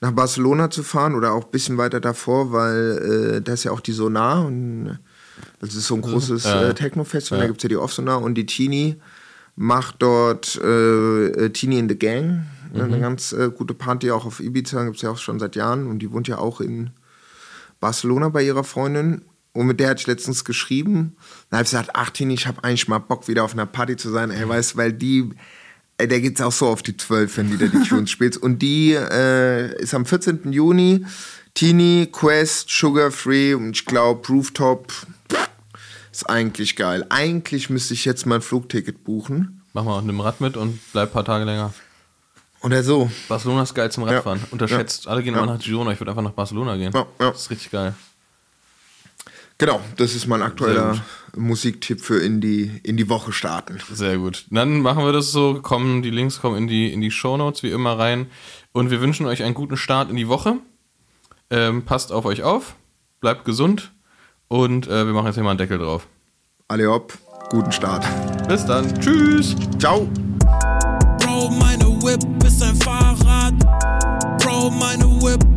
nach Barcelona zu fahren oder auch ein bisschen weiter davor, weil äh, da ist ja auch die Sonar und äh, das ist so ein großes äh, Techno-Fest und Ja. da gibt es ja die Off-Sonar und die Tini macht dort äh, äh, Teenie in the Gang, Mhm. eine ganz äh, gute Party auch auf Ibiza, gibt es ja auch schon seit Jahren und die wohnt ja auch in Barcelona bei ihrer Freundin und mit der hatte ich letztens geschrieben. Dann habe ich gesagt, ach Tini, ich habe eigentlich mal Bock, wieder auf einer Party zu sein. Ey, weißt, weil die, ey, der geht's auch so auf die 12, wenn die da die Tunes *laughs* spielt. Und die äh, ist am 14. Juni. Tini, Quest, Sugar Free und ich glaube Rooftop ist eigentlich geil. Eigentlich müsste ich jetzt mal ein Flugticket buchen. Mach mal, nimm Rad mit und bleib ein paar Tage länger. Oder so. Barcelona ist geil zum Radfahren. Unterschätzt. Alle gehen Ja. immer nach Girona. Ich würde einfach nach Barcelona gehen. Ja, ja. Das ist richtig geil. Genau, das ist mein aktueller Musiktipp für in die, in die Woche starten. Sehr gut. Dann machen wir das so, kommen, die Links kommen in die, in die Shownotes wie immer rein. Und wir wünschen euch einen guten Start in die Woche. Ähm, passt auf euch auf, bleibt gesund und äh, wir machen jetzt hier mal einen Deckel drauf. Alle hopp, guten Start. Bis dann. Tschüss. Ciao. Bro, meine Whip ist ein Fahrrad. Bro, meine Whip